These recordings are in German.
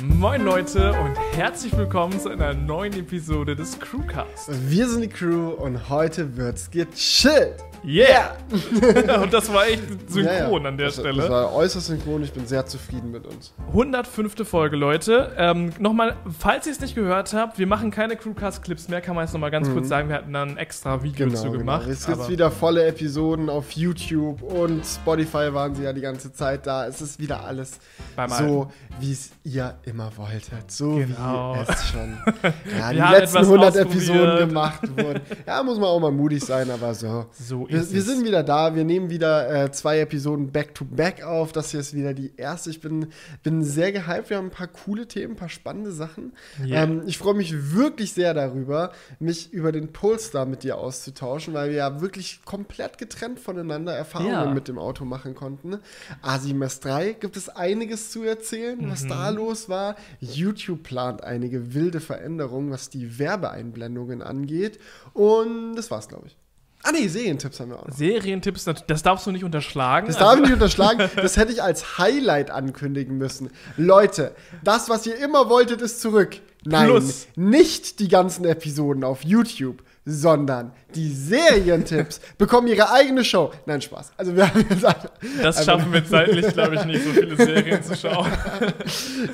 Moin Leute und herzlich willkommen zu einer neuen Episode des Crewcast. Wir sind die Crew und heute wird's gechillt. Yeah! und das war echt synchron Ja, ja. an der das, Stelle. Das war äußerst synchron. Ich bin sehr zufrieden mit uns. 105. Folge, Leute. Ähm, nochmal, falls ihr es nicht gehört habt, wir machen keine Crewcast-Clips mehr, kann man jetzt nochmal ganz kurz sagen. Wir hatten da ein extra Video zu gemacht. Es gibt wieder volle Episoden auf YouTube und Spotify waren sie ja die ganze Zeit da. Es ist wieder alles Beim so, wie es ihr immer wolltet. So Genau. wie es schon ja, die letzten etwas 100 ausprobiert. Episoden gemacht wurden. Ja, muss man auch mal mutig sein, aber so. So Wir, wir sind wieder da. Wir nehmen wieder äh, zwei Episoden back-to-back auf. Das hier ist wieder die erste. Ich bin, bin sehr gehypt. Wir haben ein paar coole Themen, ein paar spannende Sachen. Yeah. Ähm, ich freue mich wirklich sehr darüber, mich über den Polestar mit dir auszutauschen, weil wir ja wirklich komplett getrennt voneinander Erfahrungen Ja. mit dem Auto machen konnten. ASIM S3 gibt es einiges zu erzählen, was da Mhm. los war. YouTube plant einige wilde Veränderungen, was die Werbeeinblendungen angeht. Und das war's, glaube ich. Ah nee, Serientipps haben wir auch noch. Serientipps, das darfst du nicht unterschlagen. Das darf ich nicht unterschlagen. Das hätte ich als Highlight ankündigen müssen. Leute, das, was ihr immer wolltet, ist zurück. Nein, Plus. nicht die ganzen Episoden auf YouTube, sondern die Serientipps bekommen ihre eigene Show. Nein, Spaß. Also wir haben jetzt einfach, das schaffen wir zeitlich, glaube ich, nicht, so viele Serien zu schauen.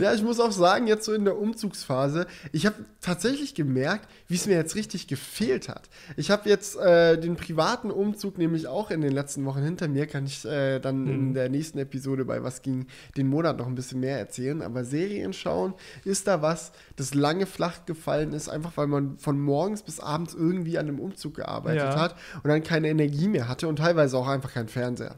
Ja, ich muss auch sagen, jetzt so in der Umzugsphase, ich habe tatsächlich gemerkt, wie es mir jetzt richtig gefehlt hat. Ich habe jetzt äh, den privaten Umzug nämlich auch in den letzten Wochen hinter mir, kann ich äh, dann in der nächsten Episode bei Was ging den Monat noch ein bisschen mehr erzählen. Aber Serien schauen, ist da was, das lange flach gefallen ist, einfach weil man von morgens bis abends irgendwie an einem Umzug gearbeitet Ja. hat und dann keine Energie mehr hatte und teilweise auch einfach keinen Fernseher.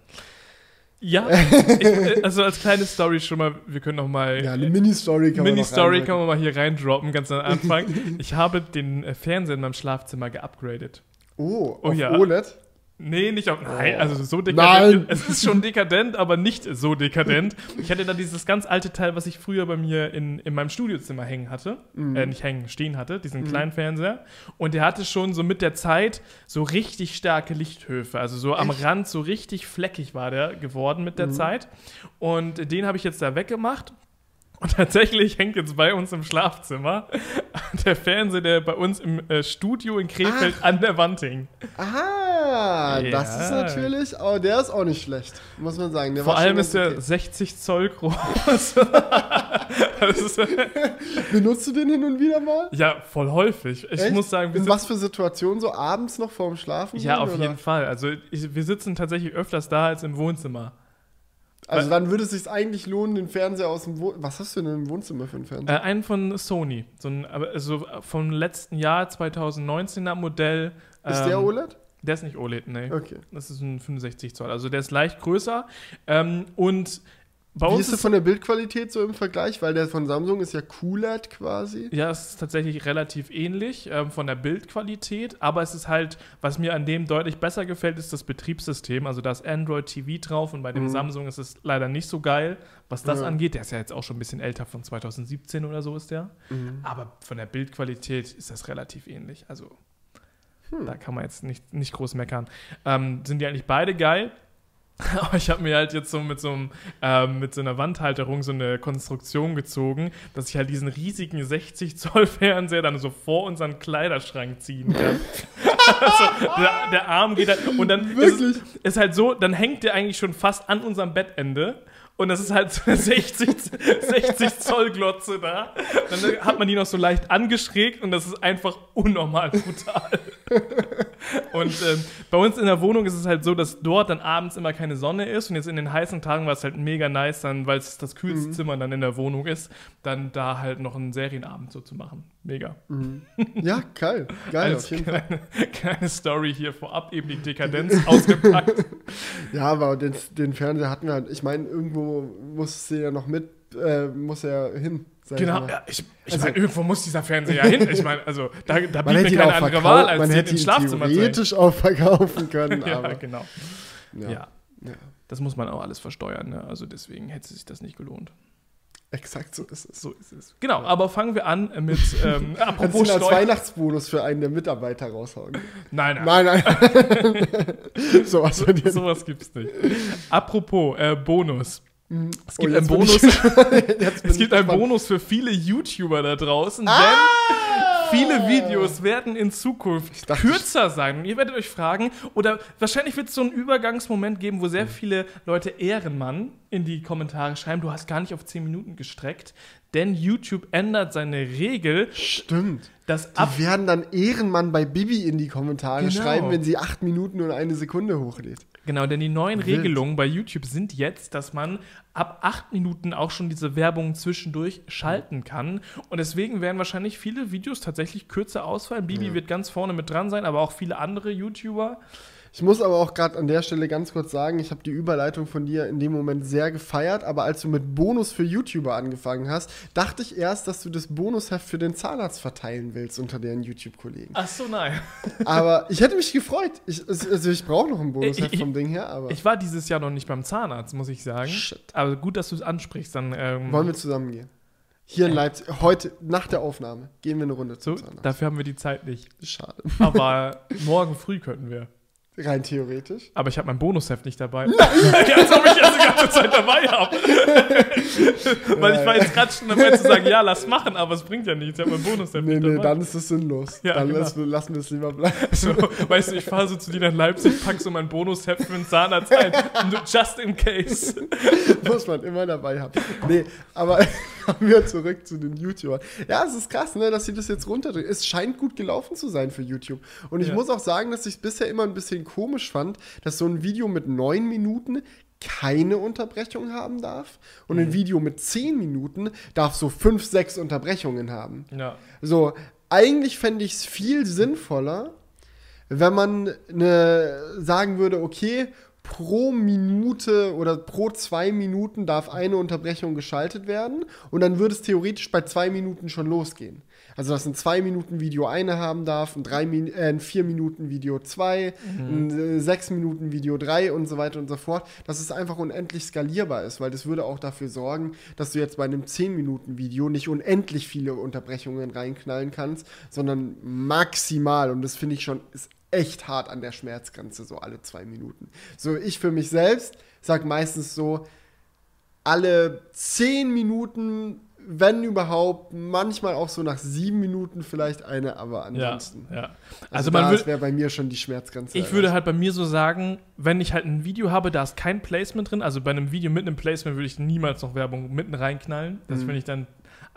Ja, ich, äh, also als kleine Story schon mal, wir können noch mal Ja, eine Mini-Story kann Mini-Story kann man mal hier reindroppen, ganz am Anfang. ich habe den äh, Fernseher in meinem Schlafzimmer geupgradet. Oh, Oh auf ja. OLED? Nee, nicht auf. Nein, Oh. also so dekadent. Nein. Es ist schon dekadent, aber nicht so dekadent. Ich hatte da dieses ganz alte Teil, was ich früher bei mir in, in meinem Studiozimmer hängen hatte. Mhm. Äh, nicht hängen, stehen hatte, diesen kleinen Fernseher. Und der hatte schon so mit der Zeit so richtig starke Lichthöfe. Also so am Rand so richtig fleckig war der geworden mit der Mhm. Zeit. Und den habe ich jetzt da weggemacht. Und tatsächlich hängt jetzt bei uns im Schlafzimmer der Fernseher, der bei uns im äh, Studio in Krefeld an der Wand hing. Ah, das Ja. ist natürlich, oh, der ist auch nicht schlecht, muss man sagen. Der Vor allem ist der ganz 60 Zoll groß. das okay. Benutzt du den hin und wieder mal? ja, voll häufig. Ich Echt? muss sagen, wir In was für Situationen? So abends noch vorm Schlafen? ja, gehen, auf oder? jeden Fall. Also ich, wir sitzen tatsächlich öfters da als im Wohnzimmer. Also dann würde es sich eigentlich lohnen, den Fernseher aus dem Wohnzimmer. Was hast du denn im Wohnzimmer für einen Fernseher? Äh, einen von Sony, so ein, aber also vom letzten Jahr 2019er Modell. ist der ähm, OLED? Der ist nicht OLED, nee. Okay. Das ist ein 65 Zoll. Also der ist leicht größer. Ähm, und bei Wie uns ist der von der Bildqualität so im Vergleich? Weil der von Samsung ist ja QLED quasi. Ja, es ist tatsächlich relativ ähnlich ähm, von der Bildqualität, aber es ist halt, was mir an dem deutlich besser gefällt, ist das Betriebssystem. Also da ist Android TV drauf und bei dem Mhm. Samsung ist es leider nicht so geil, was das Ja. angeht. Der ist ja jetzt auch schon ein bisschen älter, von 2017 oder so ist der. Mhm. Aber von der Bildqualität ist das relativ ähnlich. Also Hm. da kann man jetzt nicht, nicht groß meckern. Ähm, sind die eigentlich beide geil? Aber ich habe mir halt jetzt so mit so, einem, ähm, mit so einer Wandhalterung so eine Konstruktion gezogen, dass ich halt diesen riesigen 60 Zoll Fernseher dann so vor unseren Kleiderschrank ziehen kann. also, der, der Arm geht halt und dann ist, ist halt so, dann hängt der eigentlich schon fast an unserem Bettende. Und das ist halt so eine 60, 60 Zoll Glotze da. Dann hat man die noch so leicht angeschrägt und das ist einfach unnormal brutal. Und ähm, bei uns in der Wohnung ist es halt so, dass dort dann abends immer keine Sonne ist. Und jetzt in den heißen Tagen war es halt mega nice, dann, weil es das kühlste Zimmer dann in der Wohnung ist, dann da halt noch einen Serienabend so zu machen. Mega. Ja, geil. Geil, Als auf jeden Fall. kleine, kleine Story hier vorab, eben die Dekadenz ausgepackt. Ja, aber den, den Fernseher hatten wir halt. Ich meine, irgendwo muss sie ja noch mit, äh, muss er hin. ich Genau, mal. ja, ich, ich Also- meine, irgendwo muss dieser Fernseher ja hin. Ich meine, also da, da blieb mir keine andere Wahl, als man hätte ins ihn Schlafzimmer theoretisch auch verkaufen können. Ja, aber, genau. ja. Ja. Ja. das muss man auch alles versteuern. Ne? Also deswegen hätte sich das nicht gelohnt. Exakt so ist es. So ist es. Genau, aber fangen wir an mit, ähm, Kannst apropos ihn als. Weihnachtsbonus für einen der Mitarbeiter raushauen? Nein, nein, Nein, nein. so was von dir. sowas gibt's nicht. Apropos äh, Bonus. Es gibt Oh, einen Bonus. Es gibt einen. Bonus für viele YouTuber da draußen, Ah! denn viele Videos werden in Zukunft dachte, kürzer sein. Und ihr werdet euch fragen, oder wahrscheinlich wird es so einen Übergangsmoment geben, wo sehr viele Leute Ehrenmann in die Kommentare schreiben, du hast gar nicht auf 10 Minuten gestreckt, denn YouTube ändert seine Regel, Stimmt. dass Die werden dann Ehrenmann bei Bibi in die Kommentare Genau. schreiben, wenn sie acht Minuten und eine Sekunde hochlädt. Genau, denn die neuen Wild. Regelungen bei YouTube sind jetzt, dass man ab acht Minuten auch schon diese Werbung zwischendurch schalten kann. Und deswegen werden wahrscheinlich viele Videos tatsächlich kürzer ausfallen. Bibi wird ganz vorne mit dran sein, aber auch viele andere YouTuber. Ich muss aber auch gerade an der Stelle ganz kurz sagen, ich habe die Überleitung von dir in dem Moment sehr gefeiert, aber als du mit Bonus für YouTuber angefangen hast, dachte ich erst, dass du das Bonusheft für den Zahnarzt verteilen willst unter deren YouTube-Kollegen. Ach so, nein. Aber ich hätte mich gefreut. Ich, also ich brauche noch ein Bonusheft Ich- vom Ding her, aber Ich war dieses Jahr noch nicht beim Zahnarzt, muss ich sagen. Shit. Aber gut, dass du es ansprichst. Dann ähm, wollen wir zusammen gehen. Hier in Leipzig, heute nach der Aufnahme, gehen wir eine Runde so, zum Zahnarzt. dafür haben wir die Zeit nicht. Schade. Aber morgen früh könnten wir. Rein theoretisch. Aber ich habe mein Bonusheft nicht dabei. ja, als ob ich das die ganze Zeit dabei habe. Weil ich war jetzt gerade schon dabei zu sagen, ja, lass machen, aber es bringt ja nichts. Ich habe mein Bonusheft Nee, nicht nee, dabei. dann ist es sinnlos. Ja, dann genau. lassen, wir- lassen wir es lieber bleiben. So, weißt du, ich fahre so zu dir nach Leipzig, pack so mein Bonusheft für den Zahnarzt ein. Just in case. Muss man immer dabei haben. Nee, aber kommen wir zurück zu den YouTubern. Ja, es ist krass, ne, dass sie das jetzt runterdrücken. Es scheint gut gelaufen zu sein für YouTube. Und ich Ja. muss auch sagen, dass ich es bisher immer ein bisschen komisch fand, dass so ein Video mit neun Minuten keine Unterbrechung haben darf und Mhm. ein Video mit zehn Minuten darf so fünf, sechs Unterbrechungen haben. Ja. So, eigentlich fände ich es viel sinnvoller, wenn man ne, sagen würde, okay, pro Minute oder pro zwei Minuten darf eine Unterbrechung geschaltet werden und dann würde es theoretisch bei zwei Minuten schon losgehen. Also, dass ein zwei Minuten Video eine haben darf, ein, drei Min äh, ein vier Minuten Video zwei, ein äh, sechs Minuten Video drei und so weiter und so fort, dass es einfach unendlich skalierbar ist, weil das würde auch dafür sorgen, dass du jetzt bei einem 10 Minuten Video nicht unendlich viele Unterbrechungen reinknallen kannst, sondern maximal und das finde ich schon ist echt hart an der Schmerzgrenze so alle zwei Minuten. So ich für mich selbst sag meistens so alle 10 Minuten, wenn überhaupt, manchmal auch so nach sieben Minuten vielleicht eine, aber Ja, ansonsten. ja. Also, Also, man das wäre bei mir schon die Schmerzgrenze. Ich würde halt bei mir so sagen, wenn ich halt ein Video habe, da ist kein Placement drin, also bei einem Video mit einem Placement würde ich niemals noch Werbung mitten reinknallen. Mhm. Das finde ich dann.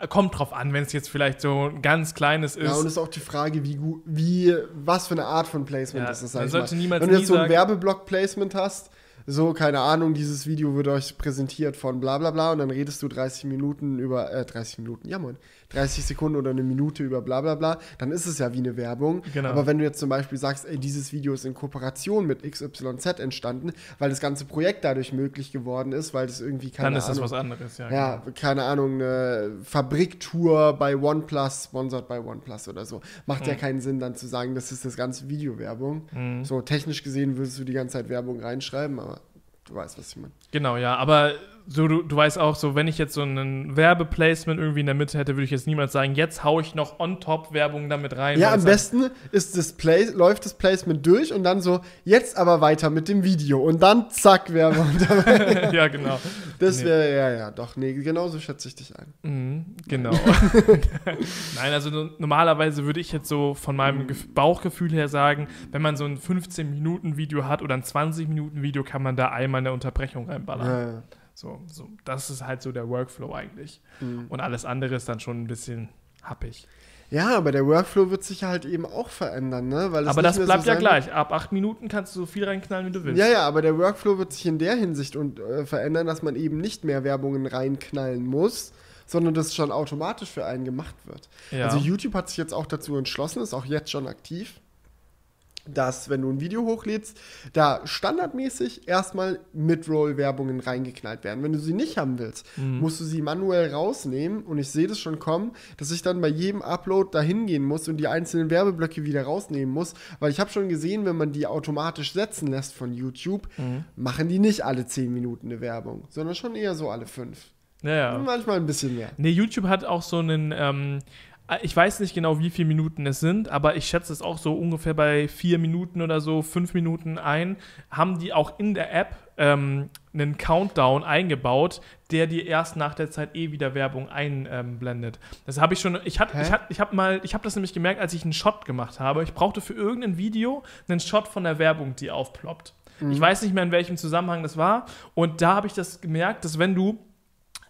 Kommt drauf an, wenn es jetzt vielleicht so ein ganz kleines ist. Ja, und es ist auch die Frage, wie gut, wie, was für eine Art von Placement Ja, ist das, sag sollte mal. niemals Wenn du jetzt so ein Werbeblock-Placement hast, so, keine Ahnung, dieses Video wird euch präsentiert von bla bla bla und dann redest du 30 Minuten über, äh, 30 Minuten, ja moin, 30 Sekunden oder eine Minute über bla bla bla, dann ist es ja wie eine Werbung. Genau. Aber wenn du jetzt zum Beispiel sagst, ey, dieses Video ist in Kooperation mit XYZ entstanden, weil das ganze Projekt dadurch möglich geworden ist, weil das irgendwie, keine dann ist Ahnung, das was anderes, ja. ja, keine Ahnung, eine Fabriktour bei OnePlus, sponsored bei OnePlus oder so. Macht Mhm. ja keinen Sinn, dann zu sagen, das ist das ganze Video Werbung. So technisch gesehen würdest du die ganze Zeit Werbung reinschreiben, aber du weißt, was ich meine. Genau, ja. Aber so, du, du weißt auch, so, wenn ich jetzt so ein Werbeplacement irgendwie in der Mitte hätte, würde ich jetzt niemals sagen, jetzt hau ich noch on top Werbung damit rein. Ja, am es besten ist das Play läuft das Placement durch und dann so, jetzt aber weiter mit dem Video und dann zack, Werbung. Ja, genau. Das Nee. wäre, ja, ja, doch, nee, genauso schätze ich dich ein. Mhm, genau. Nein, also no- normalerweise würde ich jetzt so von meinem Gef Bauchgefühl her sagen, wenn man so ein 15-Minuten-Video hat oder ein 20-Minuten-Video, kann man da einmal eine Unterbrechung reinballern. Ja, ja. So, so, das ist halt so der Workflow eigentlich. Mhm. Und alles andere ist dann schon ein bisschen happig. ja, aber der Workflow wird sich halt eben auch verändern, ne? Weil es Aber das bleibt so ja gleich. Ab acht Minuten kannst du so viel reinknallen, wie du willst. Ja, ja, aber der Workflow wird sich in der Hinsicht und, äh, verändern, dass man eben nicht mehr Werbungen reinknallen muss, sondern das schon automatisch für einen gemacht wird. Ja. Also YouTube hat sich jetzt auch dazu entschlossen, ist auch jetzt schon aktiv, dass wenn du ein Video hochlädst, da standardmäßig erstmal Mid-Roll-Werbungen reingeknallt werden. Wenn du sie nicht haben willst, Mhm. musst du sie manuell rausnehmen und ich sehe das schon kommen, dass ich dann bei jedem Upload dahin gehen muss und die einzelnen Werbeblöcke wieder rausnehmen muss, weil ich habe schon gesehen, wenn man die automatisch setzen lässt von YouTube, Mhm. machen die nicht alle 10 Minuten eine Werbung, sondern schon eher so alle 5. ja, ja. Manchmal ein bisschen mehr. Nee, YouTube hat auch so einen, ähm, ich weiß nicht genau, wie viele Minuten es sind, aber ich schätze es auch so ungefähr bei vier Minuten oder so, fünf Minuten ein, haben die auch in der App ähm, einen Countdown eingebaut, der dir erst nach der Zeit eh wieder Werbung einblendet. das habe ich schon, ich hatte, ich hatte, ich habe mal, ich habe das nämlich gemerkt, als ich einen Shot gemacht habe. Ich brauchte für irgendein Video einen Shot von der Werbung, die aufploppt. Mhm. Ich weiß nicht mehr, in welchem Zusammenhang das war. Und da habe ich das gemerkt, dass wenn du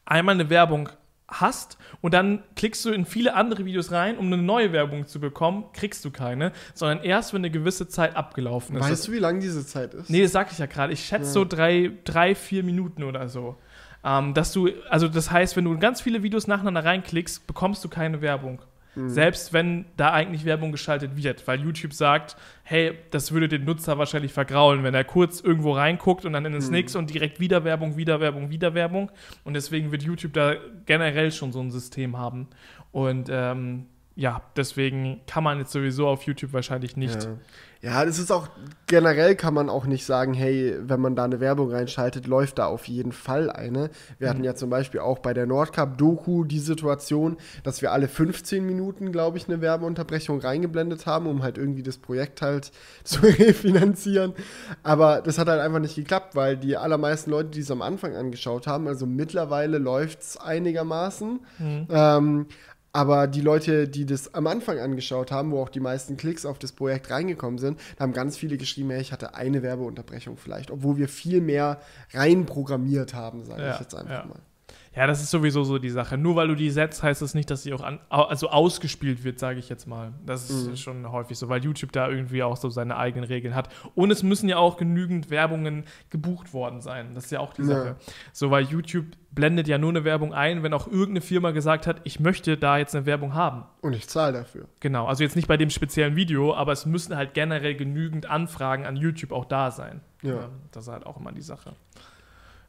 einmal eine Werbung hast und dann klickst du in viele andere Videos rein, um eine neue Werbung zu bekommen, kriegst du keine, sondern erst, wenn eine gewisse Zeit abgelaufen ist. Weißt du, wie lang diese Zeit ist? Nee, das sag ich ja gerade. Ich schätze ja. so drei, drei, vier Minuten oder so. Ähm, dass du, also das heißt, wenn du ganz viele Videos nacheinander reinklickst, bekommst du keine Werbung. Mhm. Selbst wenn da eigentlich Werbung geschaltet wird, weil YouTube sagt, hey, das würde den Nutzer wahrscheinlich vergraulen, wenn er kurz irgendwo reinguckt und dann in den mhm. und direkt wieder Werbung, wieder Werbung, wieder Werbung. Und deswegen wird YouTube da generell schon so ein System haben. Und ähm, ja, deswegen kann man jetzt sowieso auf YouTube wahrscheinlich nicht. Ja. Ja, das ist auch generell kann man auch nicht sagen, hey, wenn man da eine Werbung reinschaltet, läuft da auf jeden Fall eine. Wir mhm. hatten ja zum Beispiel auch bei der Nordcup-Doku die Situation, dass wir alle 15 Minuten, glaube ich, eine Werbeunterbrechung reingeblendet haben, um halt irgendwie das Projekt halt zu refinanzieren. Aber das hat halt einfach nicht geklappt, weil die allermeisten Leute, die es am Anfang angeschaut haben, also mittlerweile läuft es einigermaßen. Mhm. Ähm, aber die Leute, die das am Anfang angeschaut haben, wo auch die meisten Klicks auf das Projekt reingekommen sind, da haben ganz viele geschrieben, hey, ich hatte eine Werbeunterbrechung vielleicht, obwohl wir viel mehr reinprogrammiert haben, sage ja, ich jetzt einfach ja. mal. Ja, das ist sowieso so die Sache. Nur weil du die setzt, heißt das nicht, dass sie auch an, also ausgespielt wird, sage ich jetzt mal. Das ist mhm. schon häufig so, weil YouTube da irgendwie auch so seine eigenen Regeln hat. Und es müssen ja auch genügend Werbungen gebucht worden sein. Das ist ja auch die Sache. Ja. So, weil YouTube blendet ja nur eine Werbung ein, wenn auch irgendeine Firma gesagt hat, ich möchte da jetzt eine Werbung haben. Und ich zahle dafür. Genau, also jetzt nicht bei dem speziellen Video, aber es müssen halt generell genügend Anfragen an YouTube auch da sein. Ja. Das ist halt auch immer die Sache.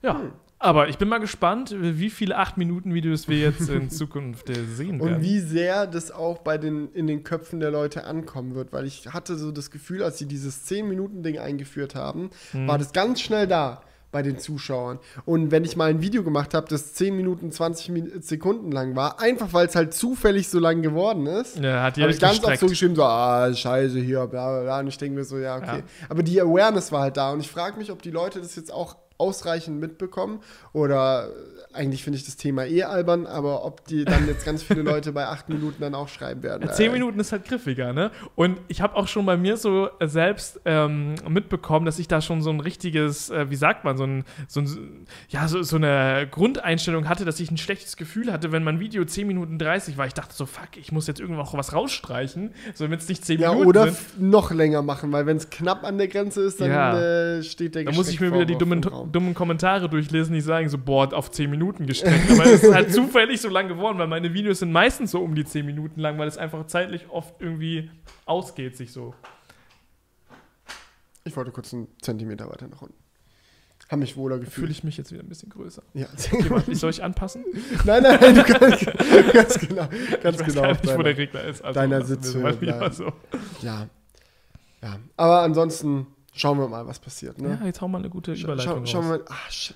Ja, hm. Aber ich bin mal gespannt, wie viele 8-Minuten-Videos wir jetzt in Zukunft äh, sehen werden. Und wie sehr das auch bei den, in den Köpfen der Leute ankommen wird, weil ich hatte so das Gefühl, als sie dieses 10-Minuten-Ding eingeführt haben, hm. war das ganz schnell da bei den Zuschauern. Und wenn ich mal ein Video gemacht habe, das 10 Minuten, 20 Sekunden lang war, einfach weil es halt zufällig so lang geworden ist, ja, habe ich ganz oft so geschrieben, so, ah, scheiße, hier, bla, bla, bla. Und ich denke mir so, ja, okay. Ja. Aber die Awareness war halt da. Und ich frage mich, ob die Leute das jetzt auch ausreichend mitbekommen oder eigentlich finde ich das Thema eh albern, aber ob die dann jetzt ganz viele Leute bei acht Minuten dann auch schreiben werden. Zehn äh, Minuten ist halt griffiger, ne? Und ich habe auch schon bei mir so selbst ähm, mitbekommen, dass ich da schon so ein richtiges, äh, wie sagt man, so ein, so ein ja, so, so, eine Grundeinstellung hatte, dass ich ein schlechtes Gefühl hatte, wenn mein Video 10 Minuten 30 war. Ich dachte so, fuck, ich muss jetzt irgendwo noch was rausstreichen, so wenn es nicht 10 ja, Minuten oder sind. noch länger machen, weil wenn es knapp an der Grenze ist, dann ja. äh, steht der Da muss ich mir wieder die dummen, dummen Kommentare durchlesen, die sagen so, boah, auf 10 Minuten gestreckt. Aber es ist halt zufällig so lang geworden, weil meine Videos sind meistens so um die 10 Minuten lang, weil es einfach zeitlich oft irgendwie ausgeht, sich so. Ich wollte kurz einen Zentimeter weiter nach unten. Habe mich wohler gefühlt. Fühle ich mich jetzt wieder ein bisschen größer. Ja. Okay, soll ich anpassen? nein, nein, nein, du kannst ganz genau, ganz ich weiß genau. Nicht, wo der Regler ist. Also deiner Sitzhöhe. So. Ja. ja. Aber ansonsten schauen wir mal, was passiert. Ne? Ja, jetzt hauen wir eine gute Überleitung Schau, Schauen wir mal. Ah, shit.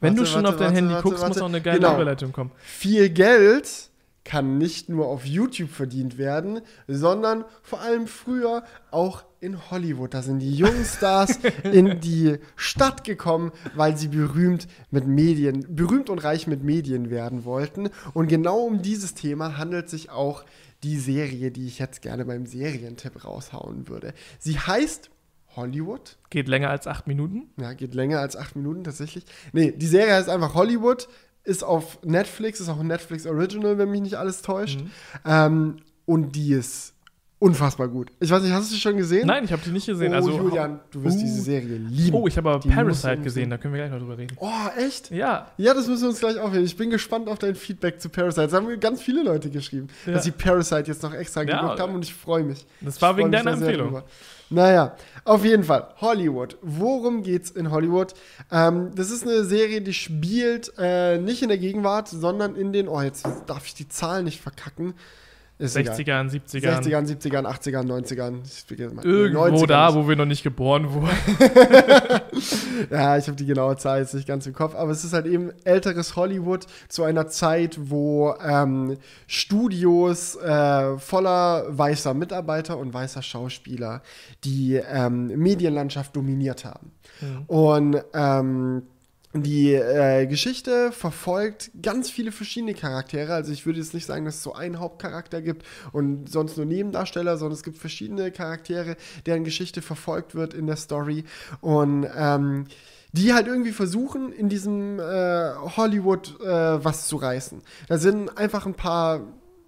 Wenn warte, du schon warte, auf dein warte, Handy guckst, muss auch eine geile genau. Überleitung kommen. Viel Geld kann nicht nur auf YouTube verdient werden, sondern vor allem früher auch in Hollywood. Da sind die jungen Stars in die Stadt gekommen, weil sie berühmt mit Medien, berühmt und reich mit Medien werden wollten. Und genau um dieses Thema handelt sich auch die Serie, die ich jetzt gerne beim Serientipp raushauen würde. Sie heißt Hollywood. Geht länger als acht Minuten? Ja, geht länger als acht Minuten tatsächlich. Nee, die Serie heißt einfach Hollywood, ist auf Netflix, ist auch ein Netflix Original, wenn mich nicht alles täuscht. Mhm. Ähm, und die ist unfassbar gut. Ich weiß nicht, hast du sie schon gesehen? Nein, ich habe die nicht gesehen. Oh, also, Julian, du wirst uh, diese Serie lieben. Oh, ich habe aber die Parasite gesehen, da können wir gleich noch drüber reden. Oh, echt? Ja. Ja, das müssen wir uns gleich aufhören. Ich bin gespannt auf dein Feedback zu Parasite. Das haben mir ganz viele Leute geschrieben, ja. dass sie Parasite jetzt noch extra ja, geguckt haben und ich freue mich. Das war wegen deiner Empfehlung. Naja, auf jeden Fall. Hollywood. Worum geht's in Hollywood? Ähm, das ist eine Serie, die spielt äh, nicht in der Gegenwart, sondern in den, oh, jetzt darf ich die Zahlen nicht verkacken. Ist 60ern, 70ern. 60ern, 70ern, 80ern, 90ern. Irgendwo 90ern. da, wo wir noch nicht geboren wurden. ja, ich habe die genaue Zahl jetzt nicht ganz im Kopf, aber es ist halt eben älteres Hollywood zu einer Zeit, wo ähm, Studios äh, voller weißer Mitarbeiter und weißer Schauspieler die ähm, Medienlandschaft dominiert haben. Mhm. Und ähm, die äh, Geschichte verfolgt ganz viele verschiedene Charaktere. Also ich würde jetzt nicht sagen, dass es so einen Hauptcharakter gibt und sonst nur Nebendarsteller, sondern es gibt verschiedene Charaktere, deren Geschichte verfolgt wird in der Story. Und ähm, die halt irgendwie versuchen, in diesem äh, Hollywood äh, was zu reißen. Da sind einfach ein paar,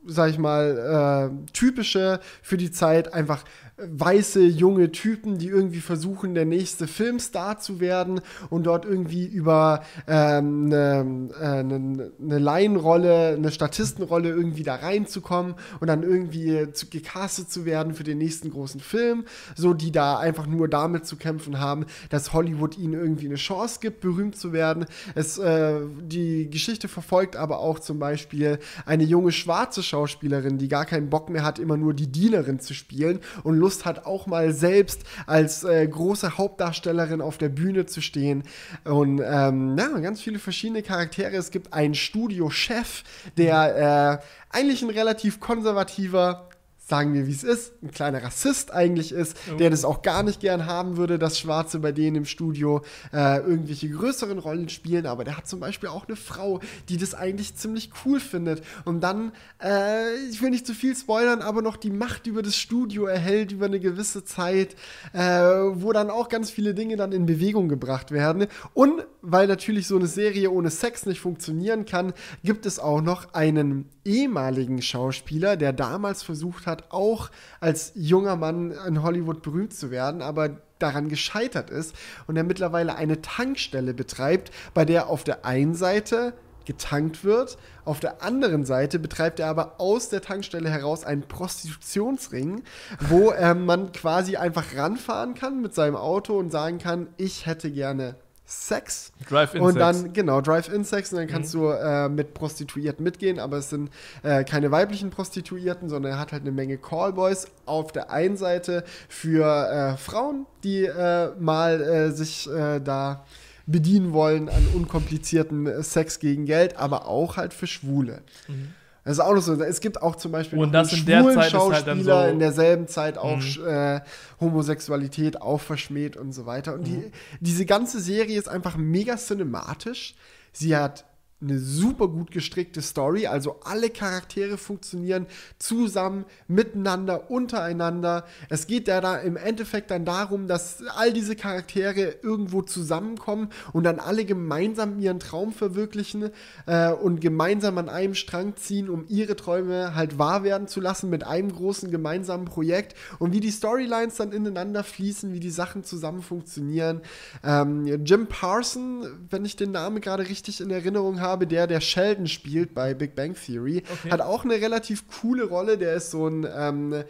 sag ich mal, äh, typische für die Zeit einfach weiße junge Typen, die irgendwie versuchen, der nächste Filmstar zu werden und dort irgendwie über ähm, eine, äh, eine, eine Laienrolle, eine Statistenrolle irgendwie da reinzukommen und dann irgendwie zu, gecastet zu werden für den nächsten großen Film, so die da einfach nur damit zu kämpfen haben, dass Hollywood ihnen irgendwie eine Chance gibt, berühmt zu werden. Es, äh, die Geschichte verfolgt aber auch zum Beispiel eine junge schwarze Schauspielerin, die gar keinen Bock mehr hat, immer nur die Dienerin zu spielen und Lust Lust hat, auch mal selbst als äh, große Hauptdarstellerin auf der Bühne zu stehen. Und ähm, ja, ganz viele verschiedene Charaktere. Es gibt einen Studiochef, der äh, eigentlich ein relativ konservativer sagen wir, wie es ist, ein kleiner Rassist eigentlich ist, oh. der das auch gar nicht gern haben würde, dass Schwarze bei denen im Studio äh, irgendwelche größeren Rollen spielen. Aber der hat zum Beispiel auch eine Frau, die das eigentlich ziemlich cool findet. Und dann, äh, ich will nicht zu viel spoilern, aber noch die Macht über das Studio erhält über eine gewisse Zeit, äh, wo dann auch ganz viele Dinge dann in Bewegung gebracht werden. Und weil natürlich so eine Serie ohne Sex nicht funktionieren kann, gibt es auch noch einen ehemaligen Schauspieler, der damals versucht hat, auch als junger Mann in Hollywood berühmt zu werden, aber daran gescheitert ist und der mittlerweile eine Tankstelle betreibt, bei der auf der einen Seite getankt wird. Auf der anderen Seite betreibt er aber aus der Tankstelle heraus einen Prostitutionsring, wo äh, man quasi einfach ranfahren kann mit seinem Auto und sagen kann, ich hätte gerne Sex. Drive-In-Sex. Und dann, genau, Drive-In-Sex. Und dann kannst mhm. du äh, mit Prostituierten mitgehen, aber es sind äh, keine weiblichen Prostituierten, sondern er hat halt eine Menge Callboys auf der einen Seite für äh, Frauen, die äh, mal äh, sich äh, da bedienen wollen an unkomplizierten Sex gegen Geld, aber auch halt für Schwule. Mhm. Das ist auch noch so. Es gibt auch zum Beispiel und das einen schwulen halt Schauspieler halt so in derselben Zeit auch mhm. äh, Homosexualität auch verschmäht und so weiter. Und mhm. die, diese ganze Serie ist einfach mega cinematisch. Sie hat eine super gut gestrickte Story. Also alle Charaktere funktionieren zusammen, miteinander, untereinander. Es geht ja da im Endeffekt dann darum, dass all diese Charaktere irgendwo zusammenkommen und dann alle gemeinsam ihren Traum verwirklichen äh, und gemeinsam an einem Strang ziehen, um ihre Träume halt wahr werden zu lassen mit einem großen gemeinsamen Projekt. Und wie die Storylines dann ineinander fließen, wie die Sachen zusammen funktionieren. Ähm, Jim Parson, wenn ich den Namen gerade richtig in Erinnerung habe, habe, der, der Sheldon spielt bei Big Bang Theory, okay. hat auch eine relativ coole Rolle. Der ist so ein ähm,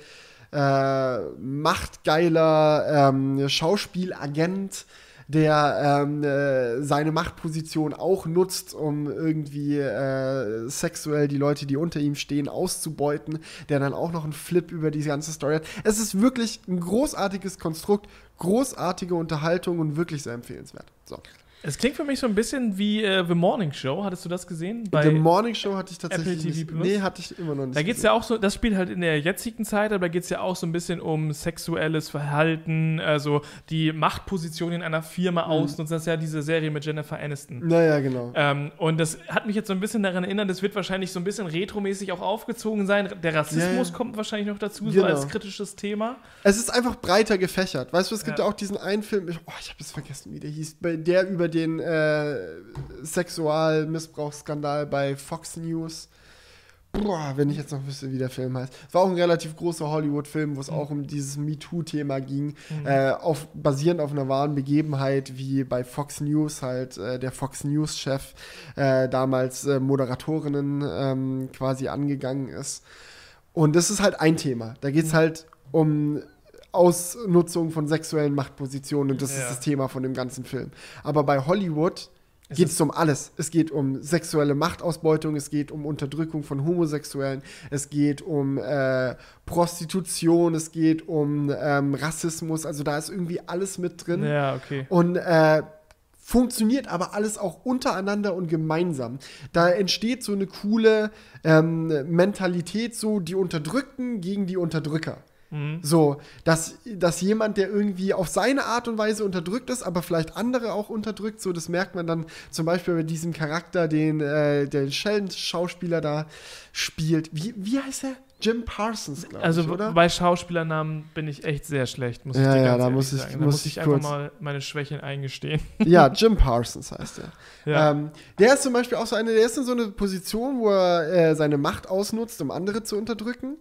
äh, machtgeiler ähm, Schauspielagent der ähm, äh, seine Machtposition auch nutzt, um irgendwie äh, sexuell die Leute, die unter ihm stehen, auszubeuten, der dann auch noch einen Flip über die ganze Story hat. Es ist wirklich ein großartiges Konstrukt, großartige Unterhaltung und wirklich sehr empfehlenswert. So. Es klingt für mich so ein bisschen wie äh, The Morning Show. Hattest du das gesehen? Bei The Morning Show hatte ich tatsächlich. Apple TV nicht, Plus? Nee, hatte ich immer noch nicht. Da geht es ja auch so, das spielt halt in der jetzigen Zeit, aber da geht es ja auch so ein bisschen um sexuelles Verhalten, also die Machtposition in einer Firma mhm. ausnutzen. Das ist ja diese Serie mit Jennifer Aniston. Naja, genau. Ähm, und das hat mich jetzt so ein bisschen daran erinnert, das wird wahrscheinlich so ein bisschen retromäßig auch aufgezogen sein. Der Rassismus ja. kommt wahrscheinlich noch dazu, genau. so als kritisches Thema. Es ist einfach breiter gefächert. Weißt du, es gibt ja, auch diesen einen Film, ich, oh, ich habe es vergessen, wie der hieß, der über den äh, Sexualmissbrauchsskandal bei Fox News. Boah, wenn ich jetzt noch wüsste, wie der Film heißt. Es war auch ein relativ großer Hollywood-Film, wo es mhm. auch um dieses MeToo-Thema ging, mhm. äh, auf, basierend auf einer wahren Begebenheit, wie bei Fox News halt äh, der Fox News-Chef äh, damals äh, Moderatorinnen ähm, quasi angegangen ist. Und das ist halt ein Thema. Da geht es mhm. halt um Ausnutzung von sexuellen Machtpositionen und das ja. ist das Thema von dem ganzen Film. Aber bei Hollywood geht es um alles. Es geht um sexuelle Machtausbeutung, es geht um Unterdrückung von Homosexuellen, es geht um äh, Prostitution, es geht um ähm, Rassismus. Also da ist irgendwie alles mit drin. Ja, okay. Und äh, funktioniert aber alles auch untereinander und gemeinsam. Da entsteht so eine coole ähm, Mentalität, so die Unterdrückten gegen die Unterdrücker. So, dass, dass jemand, der irgendwie auf seine Art und Weise unterdrückt ist, aber vielleicht andere auch unterdrückt, so, das merkt man dann zum Beispiel bei diesem Charakter, den äh, der Sheldon-Schauspieler da spielt. Wie, wie heißt er? Jim Parsons, glaube Also ich, oder? bei Schauspielernamen bin ich echt sehr schlecht, muss ich Ja, dir ja, ganz da muss ich- sagen. Da muss muss ich ich einfach kurz- mal meine Schwächen eingestehen. Ja, Jim Parsons heißt er. Ja. Ähm, der ist zum Beispiel auch so eine, der ist in so eine Position, wo er äh, seine Macht ausnutzt, um andere zu unterdrücken.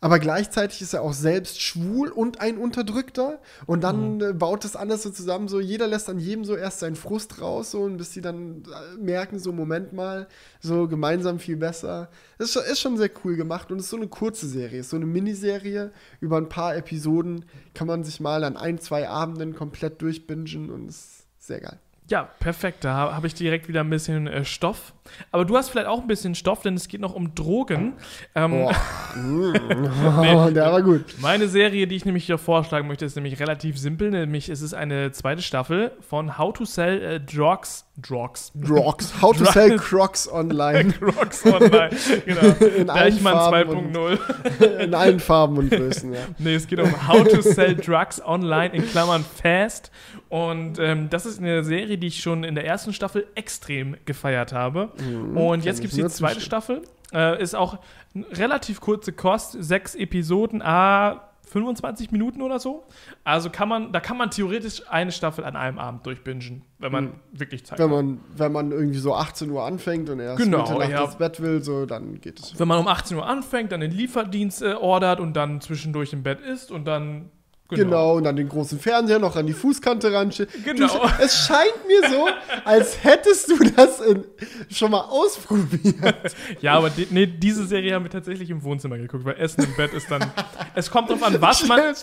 Aber gleichzeitig ist er auch selbst schwul und ein Unterdrückter. Und dann äh, baut das alles so zusammen. So, jeder lässt an jedem so erst seinen Frust raus, so, und bis sie dann äh, merken, so, Moment mal, so gemeinsam viel besser. Das ist schon, ist schon sehr cool gemacht und ist so eine kurze Serie, ist so eine Miniserie über ein paar Episoden. Kann man sich mal an ein, zwei Abenden komplett durchbingen und ist sehr geil. Ja, perfekt. Da ha- habe ich direkt wieder ein bisschen äh, Stoff. Aber du hast vielleicht auch ein bisschen Stoff, denn es geht noch um Drogen. Ähm, Boah. oh, der war gut. Meine Serie, die ich nämlich hier vorschlagen möchte, ist nämlich relativ simpel. Nämlich ist es eine zweite Staffel von How to Sell äh, Drugs. Drugs. Drugs. How to sell Crocs online. Drugs online. Genau. In allen Deichmann Farben 2.0. In allen Farben und Größen, ja. Nee, es geht um How to Sell Drugs Online in Klammern Fast. Und ähm, das ist eine Serie, die ich schon in der ersten Staffel extrem gefeiert habe. Und jetzt gibt es die zweite. Staffel. Äh, ist auch eine relativ kurze Kost, sechs Episoden, a 25 Minuten oder so. Also kann man, da kann man theoretisch eine Staffel an einem Abend durchbingen, wenn man wirklich Zeit Wenn hat. man, wenn man irgendwie so 18 Uhr anfängt und erst Genau, Mitternacht ja. ins Bett will, so, dann geht es. Wenn man um 18 Uhr anfängt, dann den Lieferdienst äh, ordert und dann zwischendurch im Bett ist und dann Genau. und dann den großen Fernseher noch an die Fußkante ranstellen. Genau. Du, es scheint mir so, als hättest du das in, schon mal ausprobiert. Ja, aber die, nee, diese Serie haben wir tatsächlich im Wohnzimmer geguckt, weil Essen im Bett ist dann. es kommt drauf an, was man.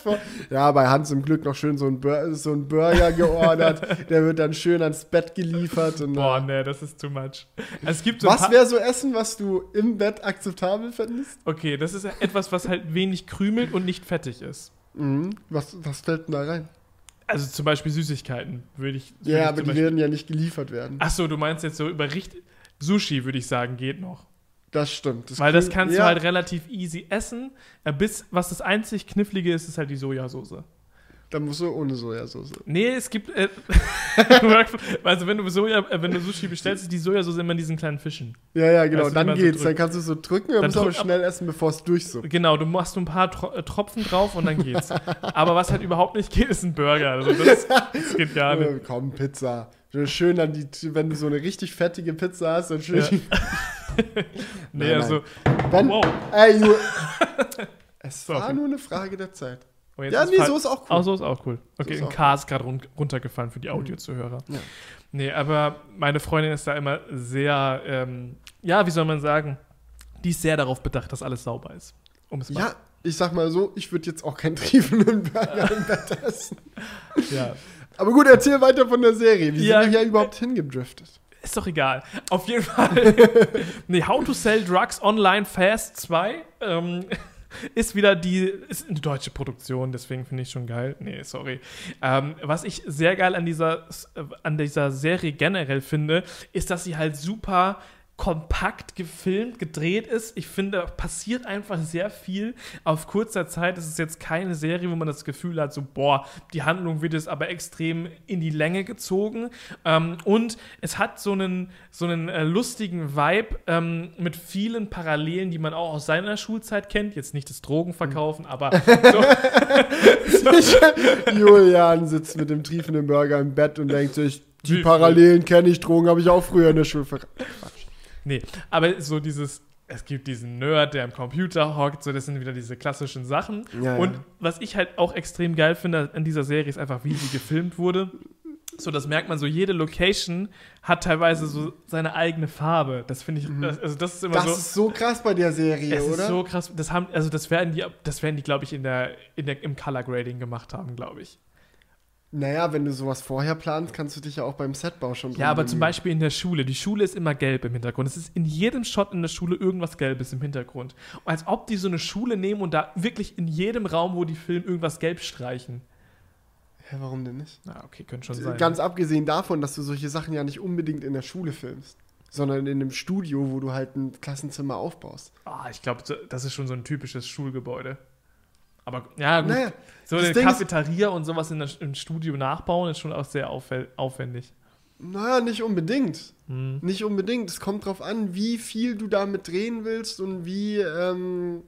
Ja, bei Hans im Glück noch schön so ein, Bur so ein Burger geordert. der wird dann schön ans Bett geliefert. Und, Boah, nee, das ist too much. Es gibt so was wäre so Essen, was du im Bett akzeptabel fändest? Okay, das ist etwas, was halt wenig krümelt und nicht fettig ist. Mhm. Was, was fällt denn da rein? Also zum Beispiel Süßigkeiten würde ich. würde Ja, ich aber die Beispiel- werden ja nicht geliefert werden. Ach so, du meinst jetzt so über Richt Sushi, würde ich sagen, geht noch. Das stimmt. Weil das kannst ja, du halt relativ easy essen. Äh, Bis, was das einzig Knifflige ist, ist halt die Sojasauce. Dann musst du ohne Sojasauce. Nee, es gibt. Äh, also, wenn du, Soja, äh, wenn du Sushi bestellst, ist die Sojasauce immer in diesen kleinen Fischen. Ja, ja, genau. Weißt du, dann so geht's. drückt. dann kannst du so drücken, dann, musst du aber schnell essen, bevor es durchsuppt. Genau, du machst so ein paar Tro äh, Tropfen drauf und dann geht's. Aber was halt überhaupt nicht geht, ist ein Burger. Also das, das geht gar nicht. Komm, Pizza. Schön dann die, wenn du so eine richtig fettige Pizza hast, dann schön. Ja. Nee, Nein, also. Wenn, Wow. ey, you, es war nur eine Frage der Zeit. Oh, Ja, nee, so ist auch cool. Oh, so ist auch cool. Okay, ist ein auch K ist gerade run runtergefallen für die Audiozuhörer. Ja. Nee, aber meine Freundin ist da immer sehr, ähm, ja, wie soll man sagen, die ist sehr darauf bedacht, dass alles sauber ist. Um es mal. Ja, ich sag mal so, ich würde jetzt auch keinen triefenden Burger im Bett essen. ja. Aber gut, erzähl weiter von der Serie. Wie Ja. sind wir hier überhaupt hingedriftet? Ist doch egal. Auf jeden Fall. nee, How to Sell Drugs Online Fast 2 ähm, ist wieder die, ist eine deutsche Produktion, deswegen finde ich schon geil. Nee, sorry. Ähm, was ich sehr geil an dieser, an dieser Serie generell finde, ist, dass sie halt super kompakt gefilmt, gedreht ist. Ich finde, passiert einfach sehr viel auf kurzer Zeit. Es ist jetzt keine Serie, wo man das Gefühl hat, so, boah, die Handlung wird jetzt aber extrem in die Länge gezogen. Ähm, und es hat so einen, so einen äh, lustigen Vibe ähm, mit vielen Parallelen, die man auch aus seiner Schulzeit kennt. Jetzt nicht das Drogenverkaufen, aber so, Julian sitzt mit dem triefenden Burger im Bett und denkt sich, die Parallelen kenne ich, Drogen habe ich auch früher in der Schule verkauft. Nee, aber so dieses, es gibt diesen Nerd, der am Computer hockt, so das sind wieder diese klassischen Sachen. Ja, und ja. was ich halt auch extrem geil finde an dieser Serie ist einfach, wie sie gefilmt wurde. So, das merkt man so, jede Location hat teilweise so seine eigene Farbe. Das finde ich, das, also das ist immer Das so. ist so krass bei der Serie, es oder? ist so krass. Das haben, also das werden die, das werden die, glaube ich, in der, in der, im Color Grading gemacht haben, glaube ich. Naja, wenn du sowas vorher planst, kannst du dich ja auch beim Setbau schon Ja, aber zum bemühen. Beispiel in der Schule. Die Schule ist immer gelb im Hintergrund. Es ist in jedem Shot in der Schule irgendwas Gelbes im Hintergrund. Und als ob die so eine Schule nehmen und da wirklich in jedem Raum, wo die filmen, irgendwas gelb streichen. Hä, warum denn nicht? Na, okay, könnte schon sein. Ganz abgesehen davon, dass du solche Sachen ja nicht unbedingt in der Schule filmst, sondern in einem Studio, wo du halt ein Klassenzimmer aufbaust. Ah, ich glaube, das ist schon so ein typisches Schulgebäude. Aber ja, gut. Naja, so eine Ding ist- Cafeteria und sowas in der, im Studio nachbauen ist schon auch sehr aufwendig. Naja, nicht unbedingt. Hm. Nicht unbedingt. Es kommt drauf an, wie viel du damit drehen willst und wie, ähm,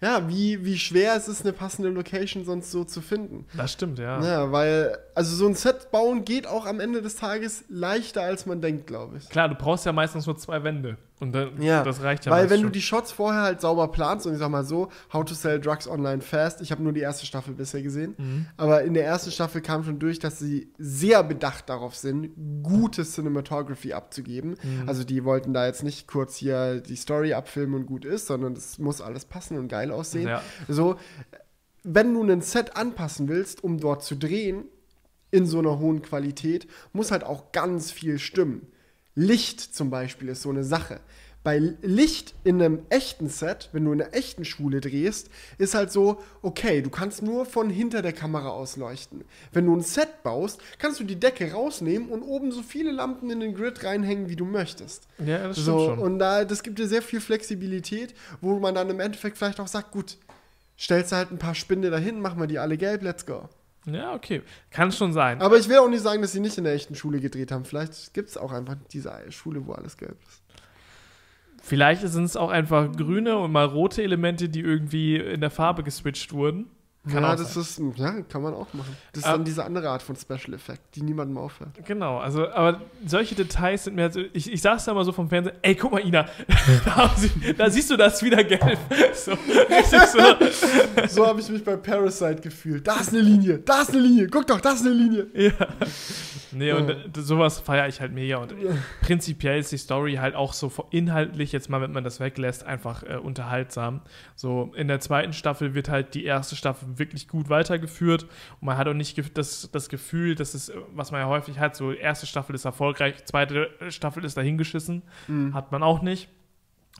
ja, wie, wie schwer es ist, eine passende Location sonst so zu finden. Das stimmt, ja. Ja, weil, also so ein Set bauen geht auch am Ende des Tages leichter, als man denkt, glaube ich. Klar, du brauchst ja meistens nur zwei Wände. Und dann, Ja, das reicht ja Weil wenn du schon. die Shots vorher halt sauber planst und ich sag mal so, How to Sell Drugs Online Fast, ich habe nur die erste Staffel bisher gesehen, Mhm. aber in der ersten Staffel kam schon durch, dass sie sehr bedacht darauf sind, gute Cinematography abzugeben. Mhm. Also die wollten da jetzt nicht kurz hier die Story abfilmen und gut ist, sondern es muss alles passen und geil aussehen. Ja. So, wenn du ein Set anpassen willst, um dort zu drehen, in so einer hohen Qualität, muss halt auch ganz viel stimmen. Licht zum Beispiel ist so eine Sache. Bei Licht in einem echten Set, wenn du in einer echten Schule drehst, ist halt so, okay, du kannst nur von hinter der Kamera aus leuchten. Wenn du ein Set baust, kannst du die Decke rausnehmen und oben so viele Lampen in den Grid reinhängen, wie du möchtest. Ja, das stimmt So, schon. und da, das gibt dir sehr viel Flexibilität, wo man dann im Endeffekt vielleicht auch sagt, gut, stellst du halt ein paar Spinde dahin, machen wir die alle gelb, let's go. Ja, okay. Kann schon sein. Aber ich will auch nicht sagen, dass sie nicht in der echten Schule gedreht haben. Vielleicht gibt es auch einfach diese Schule, wo alles gelb ist. Vielleicht sind es auch einfach grüne und mal rote Elemente, die irgendwie in der Farbe geswitcht wurden. Kann ja, das sein. ist, ja, kann man auch machen. Das ist Ah. dann diese andere Art von Special Effect, die niemandem auffällt. Genau, also, aber solche Details sind mir halt so, ich, ich saß da mal so vom Fernseher, ey, guck mal, Ina, da, sie, da siehst du das wieder gelb. So, so, So habe ich mich bei Parasite gefühlt. Da ist eine Linie, da ist eine Linie, guck doch, da ist eine Linie. ja. Nee, und Ja. äh, sowas feiere ich halt mega. Und prinzipiell ist die Story halt auch so inhaltlich, jetzt mal, wenn man das weglässt, einfach äh, unterhaltsam. So, in der zweiten Staffel wird halt die erste Staffel wirklich gut weitergeführt. Und man hat auch nicht das, das Gefühl, dass es, was man ja häufig hat, so erste Staffel ist erfolgreich, zweite Staffel ist dahingeschissen. Hat man auch nicht.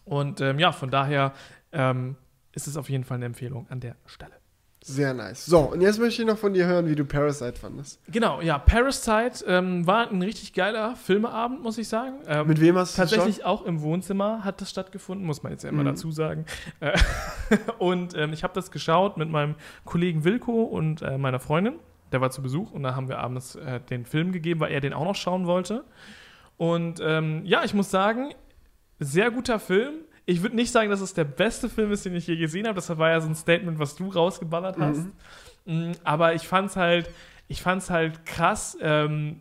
Und ähm, ja, von daher ähm, ist es auf jeden Fall eine Empfehlung an der Stelle. Sehr nice. So, und jetzt möchte ich noch von dir hören, wie du Parasite fandest. Genau, ja, Parasite ähm, war ein richtig geiler Filmeabend, muss ich sagen. Ähm, Mit wem hast du Tatsächlich auch im Wohnzimmer hat das stattgefunden, muss man jetzt ja immer Mhm. dazu sagen. Äh, und ähm, ich habe das geschaut mit meinem Kollegen Wilko und äh, meiner Freundin. Der war zu Besuch und da haben wir abends äh, den Film gegeben, weil er den auch noch schauen wollte. Und ähm, ja, ich muss sagen, sehr guter Film. Ich würde nicht sagen, dass es der beste Film ist, den ich je gesehen habe. Das war ja so ein Statement, was du rausgeballert hast. Mm, Aber ich fand's halt, ich fand's halt krass. Ähm,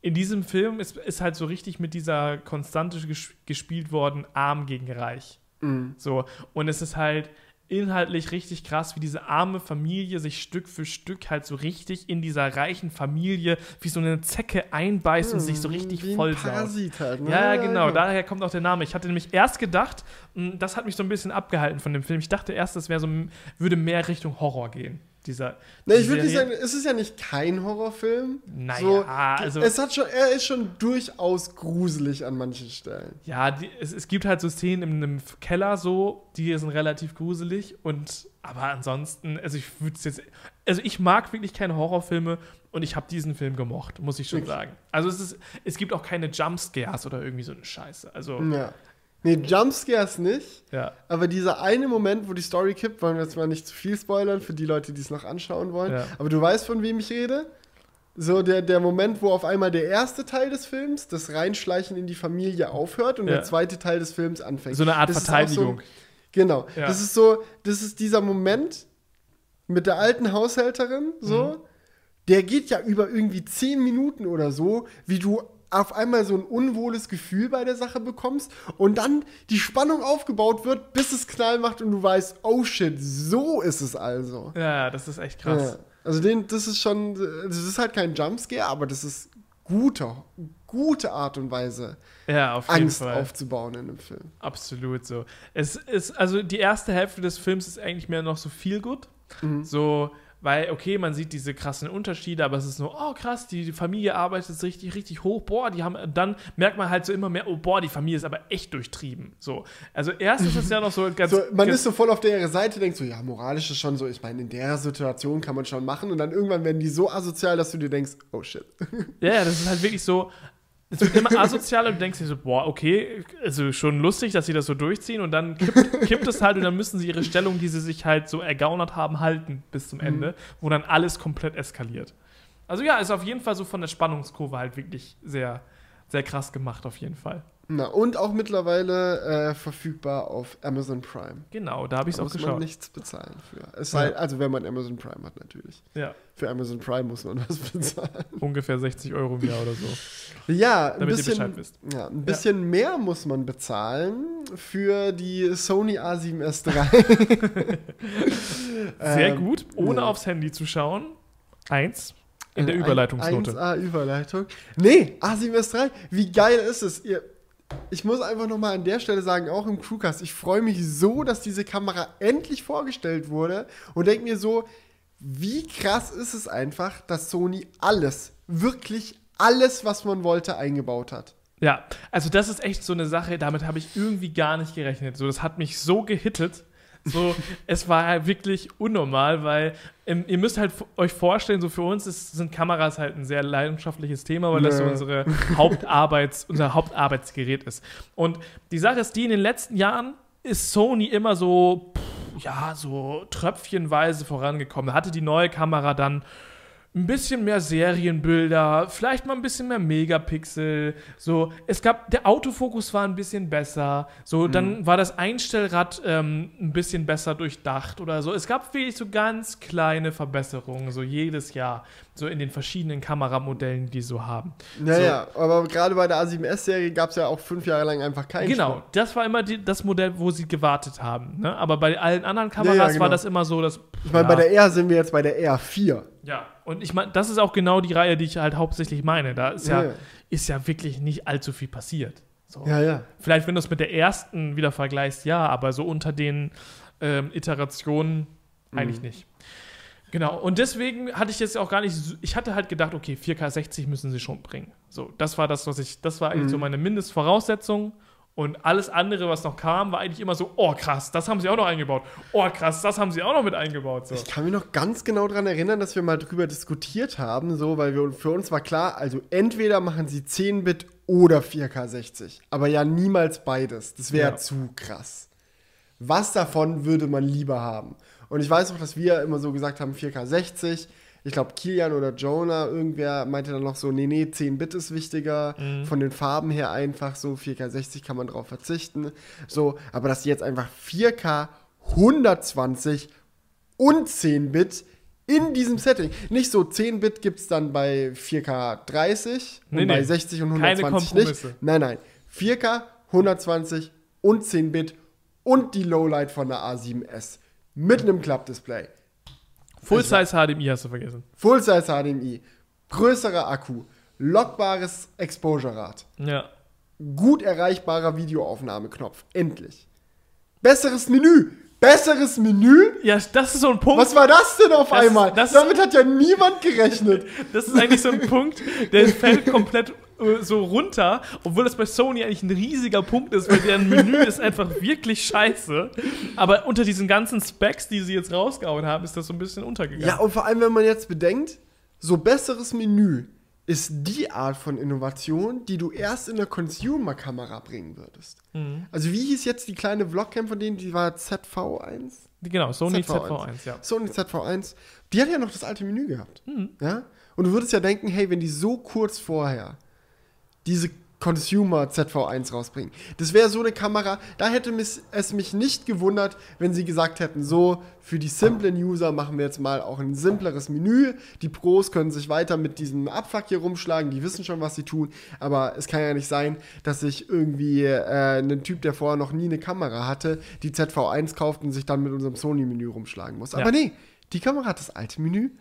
in diesem Film ist, ist halt so richtig mit dieser Konstante ges gespielt worden, arm gegen reich. Mhm. So, und es ist halt inhaltlich richtig krass, wie diese arme Familie sich Stück für Stück halt so richtig in dieser reichen Familie wie so eine Zecke einbeißt und sich so richtig Wie. Parasit halt, ne? Ja, genau, genau. daher kommt auch der Name. Ich hatte nämlich erst gedacht, mh, das hat mich so ein bisschen abgehalten von dem Film. Ich dachte erst, das wäre so, würde mehr Richtung Horror gehen. Dieser, Ne, ich würde nicht sagen, es ist ja nicht kein Horrorfilm. Naja, so, also- Es hat schon, er ist schon durchaus gruselig an manchen Stellen. Ja, die, es, es gibt halt so Szenen in einem Keller so, die sind relativ gruselig und aber ansonsten, also ich würde es jetzt, also ich mag wirklich keine Horrorfilme und ich habe diesen Film gemocht, muss ich schon Okay. sagen. Also es ist, es gibt auch keine Jumpscares oder irgendwie so eine Scheiße. Also Ja. Nee, Jumpscares nicht. ja, Aber dieser eine Moment, wo die Story kippt, wollen wir jetzt mal nicht zu viel spoilern für die Leute, die es noch anschauen wollen. Ja. Aber du weißt, von wem ich rede? So der, der Moment, wo auf einmal der erste Teil des Films, das Reinschleichen in die Familie aufhört und Ja. der zweite Teil des Films anfängt. so eine Art Das Verteidigung. So, genau. Ja. Das ist so, das ist dieser Moment mit der alten Haushälterin, so. Mhm. Der geht ja über irgendwie zehn Minuten oder so, wie du auf einmal so ein unwohles Gefühl bei der Sache bekommst und dann die Spannung aufgebaut wird, bis es Knall macht und du weißt, oh shit, so ist es also. ja, das ist echt krass. Ja. Also den, das ist schon, das ist halt kein Jumpscare, aber das ist gute, gute Art und Weise, Ja, auf jeden Angst Fall. aufzubauen in einem Film. Absolut so. Es ist, also die erste Hälfte des Films ist eigentlich mehr noch so viel gut. Mhm. So, weil, okay, man sieht diese krassen Unterschiede, aber es ist nur, oh krass, die, Familie arbeitet richtig, richtig hoch, boah, die haben, dann merkt man halt so immer mehr, oh boah, die Familie ist aber echt durchtrieben. So. Also erst ist es ja noch so ganz. So, man ganz, ist so voll auf der Seite, denkt so, ja, moralisch ist schon so, ich meine, in der Situation kann man schon machen und dann irgendwann werden die so asozial, dass du dir denkst, oh shit. Ja, ja, das ist halt wirklich so. Es wird immer asozialer und du denkst dir so, boah, okay, also schon lustig, dass sie das so durchziehen und dann kippt, kippt es halt und dann müssen sie ihre Stellung, die sie sich halt so ergaunert haben, halten bis zum Ende, wo dann alles komplett eskaliert. Also ja, ist auf jeden Fall so von der Spannungskurve halt wirklich sehr, sehr krass gemacht, auf jeden Fall. Na, und auch mittlerweile äh, verfügbar auf Amazon Prime. Genau, da habe ich es Da auch muss man geschaut. nichts bezahlen für. Es Ja. sei, also wenn man Amazon Prime hat, natürlich. Ja, Für Amazon Prime muss man was bezahlen. ungefähr 60 Euro im Jahr oder so. Ja, ein Damit ihr bisschen, Bescheid wisst. Ja, ein bisschen mehr muss man bezahlen für die Sony A7S III. Sehr Ähm, gut, ohne ja. aufs Handy zu schauen. Eins in der Überleitungsnote. 1A Überleitung. Nee, A7S III, wie geil ist es? Ihr, ich muss einfach nochmal an der Stelle sagen, auch im Crewcast, ich freue mich so, dass diese Kamera endlich vorgestellt wurde und denke mir so, wie krass ist es einfach, dass Sony alles, wirklich alles, was man wollte, eingebaut hat. Ja, also das ist echt so eine Sache, damit habe ich irgendwie gar nicht gerechnet. So, das hat mich so gehittet. So, es war halt wirklich unnormal, weil ähm, ihr müsst halt euch vorstellen, so für uns ist, sind Kameras halt ein sehr leidenschaftliches Thema, weil das so unsere Hauptarbeits, unser Hauptarbeitsgerät ist. Und die Sache ist die, in den letzten Jahren ist Sony immer so, pff, ja, so tröpfchenweise vorangekommen. Hatte die neue Kamera dann ein bisschen mehr Serienbilder, vielleicht mal ein bisschen mehr Megapixel. So, es gab, der Autofokus war ein bisschen besser. So, dann war das Einstellrad ähm, ein bisschen besser durchdacht oder so. Es gab wirklich so ganz kleine Verbesserungen, so jedes Jahr, so in den verschiedenen Kameramodellen, die so haben. Naja, aber gerade bei der A7S-Serie gab es ja auch fünf Jahre lang einfach keinen Genau, Schmuck. das war immer die, das Modell, wo sie gewartet haben. Ne? Aber bei allen anderen Ja, Kameras ja, genau. war das immer so, dass. Ich meine, bei der R sind wir jetzt bei der R4. Ja, und ich meine, das ist auch genau die Reihe, die ich halt hauptsächlich meine. Da ist ja, Ja, ja. ist ja wirklich nicht allzu viel passiert. So. Ja, ja. Vielleicht, wenn du es mit der ersten wieder vergleichst, ja, aber so unter den ähm, Iterationen eigentlich Mhm. nicht. Genau, und deswegen hatte ich jetzt auch gar nicht, ich hatte halt gedacht, okay, 4K 60 müssen sie schon bringen. So, das war das, was ich, das war eigentlich Mhm. so meine Mindestvoraussetzung. Und alles andere, was noch kam, war eigentlich immer so, oh krass, das haben sie auch noch eingebaut. Oh krass, das haben sie auch noch mit eingebaut. So. Ich kann mich noch ganz genau daran erinnern, dass wir mal drüber diskutiert haben, so, weil wir, für uns war klar, also entweder machen sie 10-Bit oder 4K 60. Aber ja niemals beides. Das wäre Ja. zu krass. Was davon würde man lieber haben? Und ich weiß auch, dass wir immer so gesagt haben, 4K 60. Ich glaube, Kilian oder Jonah, irgendwer meinte dann noch so, nee, nee, 10-Bit ist wichtiger. Von den Farben her einfach so, 4K 60 kann man drauf verzichten. So, aber dass die jetzt einfach 4K 120 und 10-Bit in diesem Setting. Nicht so 10-Bit gibt es dann bei 4K 30 Nee, und bei nee. 60 und Keine 120 nicht. Nein, nein. 4K 120 und 10-Bit und die Lowlight von der A7S mit einem Klappdisplay. Full-Size HDMI hast du vergessen. Full-Size HDMI, größerer Akku, lockbares Exposure-Rad, Ja. gut erreichbarer Videoaufnahmeknopf. Endlich. Besseres Menü. Besseres Menü? Ja, das ist so ein Punkt. Was war das denn auf Das- einmal? das- Damit hat ja niemand gerechnet. Das ist eigentlich so ein Punkt, der fällt komplett so runter, obwohl das bei Sony eigentlich ein riesiger Punkt ist, weil deren Menü ist einfach wirklich scheiße. Aber unter diesen ganzen Specs, die sie jetzt rausgehauen haben, ist das so ein bisschen untergegangen. Ja, und vor allem, wenn man jetzt bedenkt, so besseres Menü ist die Art von Innovation, die du erst in der Consumer-Kamera bringen würdest. Mhm. Also wie hieß jetzt die kleine Vlogcam von denen, die war ZV1? Genau, Sony ZV1. ZV1, ja. Sony ZV1, die hat ja noch das alte Menü gehabt. Mhm. Ja? Und du würdest ja denken, hey, wenn die so kurz vorher diese Consumer ZV1 rausbringen, das wäre so eine Kamera, da hätte es mich nicht gewundert, wenn sie gesagt hätten, so, für die simplen User machen wir jetzt mal auch ein simpleres Menü. Die Pros können sich weiter mit diesem Abfuck hier rumschlagen, die wissen schon, was sie tun, aber es kann ja nicht sein, dass sich irgendwie äh, ein Typ, der vorher noch nie eine Kamera hatte, die ZV1 kauft und sich dann mit unserem Sony-Menü rumschlagen muss. Ja. Aber nee, die Kamera hat das alte Menü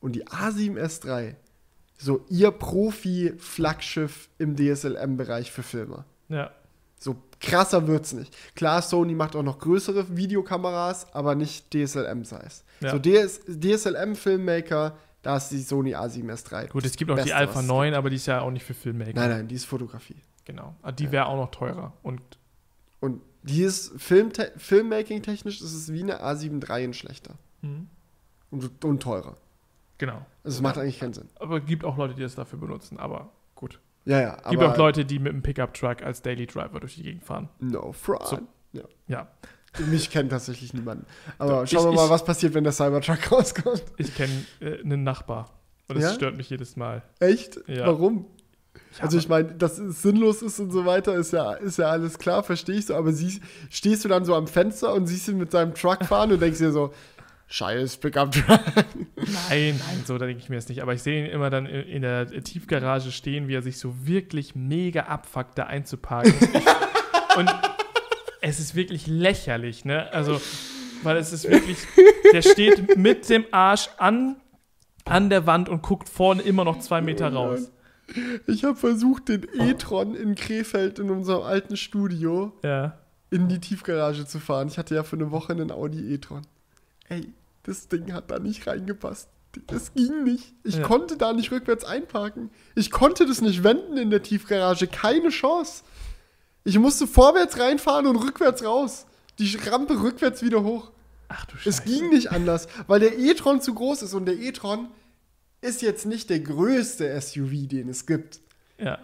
und die A7S III, so ihr Profi-Flaggschiff im DSLM-Bereich für Filme. Ja. So krasser wird's nicht. Klar, Sony macht auch noch größere Videokameras, aber nicht DSLM-Size. Ja. So DS DSLM-Filmmaker, da ist die Sony A7S III. Gut, es gibt auch die Alpha was es 9, aber die ist ja auch nicht für Filmmaker. Nein, nein, die ist Fotografie. Genau. Aber Die wäre auch noch teurer. Und Und die ist Filmte Filmmaking-technisch ist es wie eine A7 III in schlechter. Mhm. Und, und teurer. Genau. Also es macht eigentlich keinen Sinn. Aber es gibt auch Leute, die das dafür benutzen, aber gut. Ja, ja. Gibt auch Leute, die mit einem Pickup-Truck als Daily Driver durch die Gegend fahren. No fraud. So. Ja. Ja, Mich kennt tatsächlich niemand. Aber Ich- schauen wir mal, ich- was passiert, wenn der Cybertruck rauskommt. ich kenne äh, einen Nachbar. Und das Ja? stört mich jedes Mal. Echt? Ja. Warum? Ja, Also ich meine, dass es sinnlos ist und so weiter, ist ja, ist ja alles klar, verstehe ich so. Aber siehst, stehst du dann so am Fenster und siehst ihn mit seinem Truck fahren und denkst dir so, scheiß Pickup-Truck. Nein, nein, so denke ich mir das nicht. Aber ich sehe ihn immer dann in in der Tiefgarage stehen, wie er sich so wirklich mega abfuckt, da einzuparken. Und es ist wirklich lächerlich, ne? Also, weil es ist wirklich, der steht mit dem Arsch an, an der Wand und guckt vorne immer noch zwei Meter raus. Ich habe versucht, den e-tron in Krefeld in unserem alten Studio Ja. in die Tiefgarage zu fahren. Ich hatte ja für eine Woche einen Audi e-tron. Ey, das Ding hat da nicht reingepasst. Das ging nicht. Ich Ja. konnte da nicht rückwärts einparken. Ich konnte das nicht wenden in der Tiefgarage. Keine Chance. Ich musste vorwärts reinfahren und rückwärts raus. Die Rampe rückwärts wieder hoch. Ach du Es Scheiße. ging nicht anders, weil der e-tron zu groß ist und der e-tron ist jetzt nicht der größte SUV, den es gibt. Ja.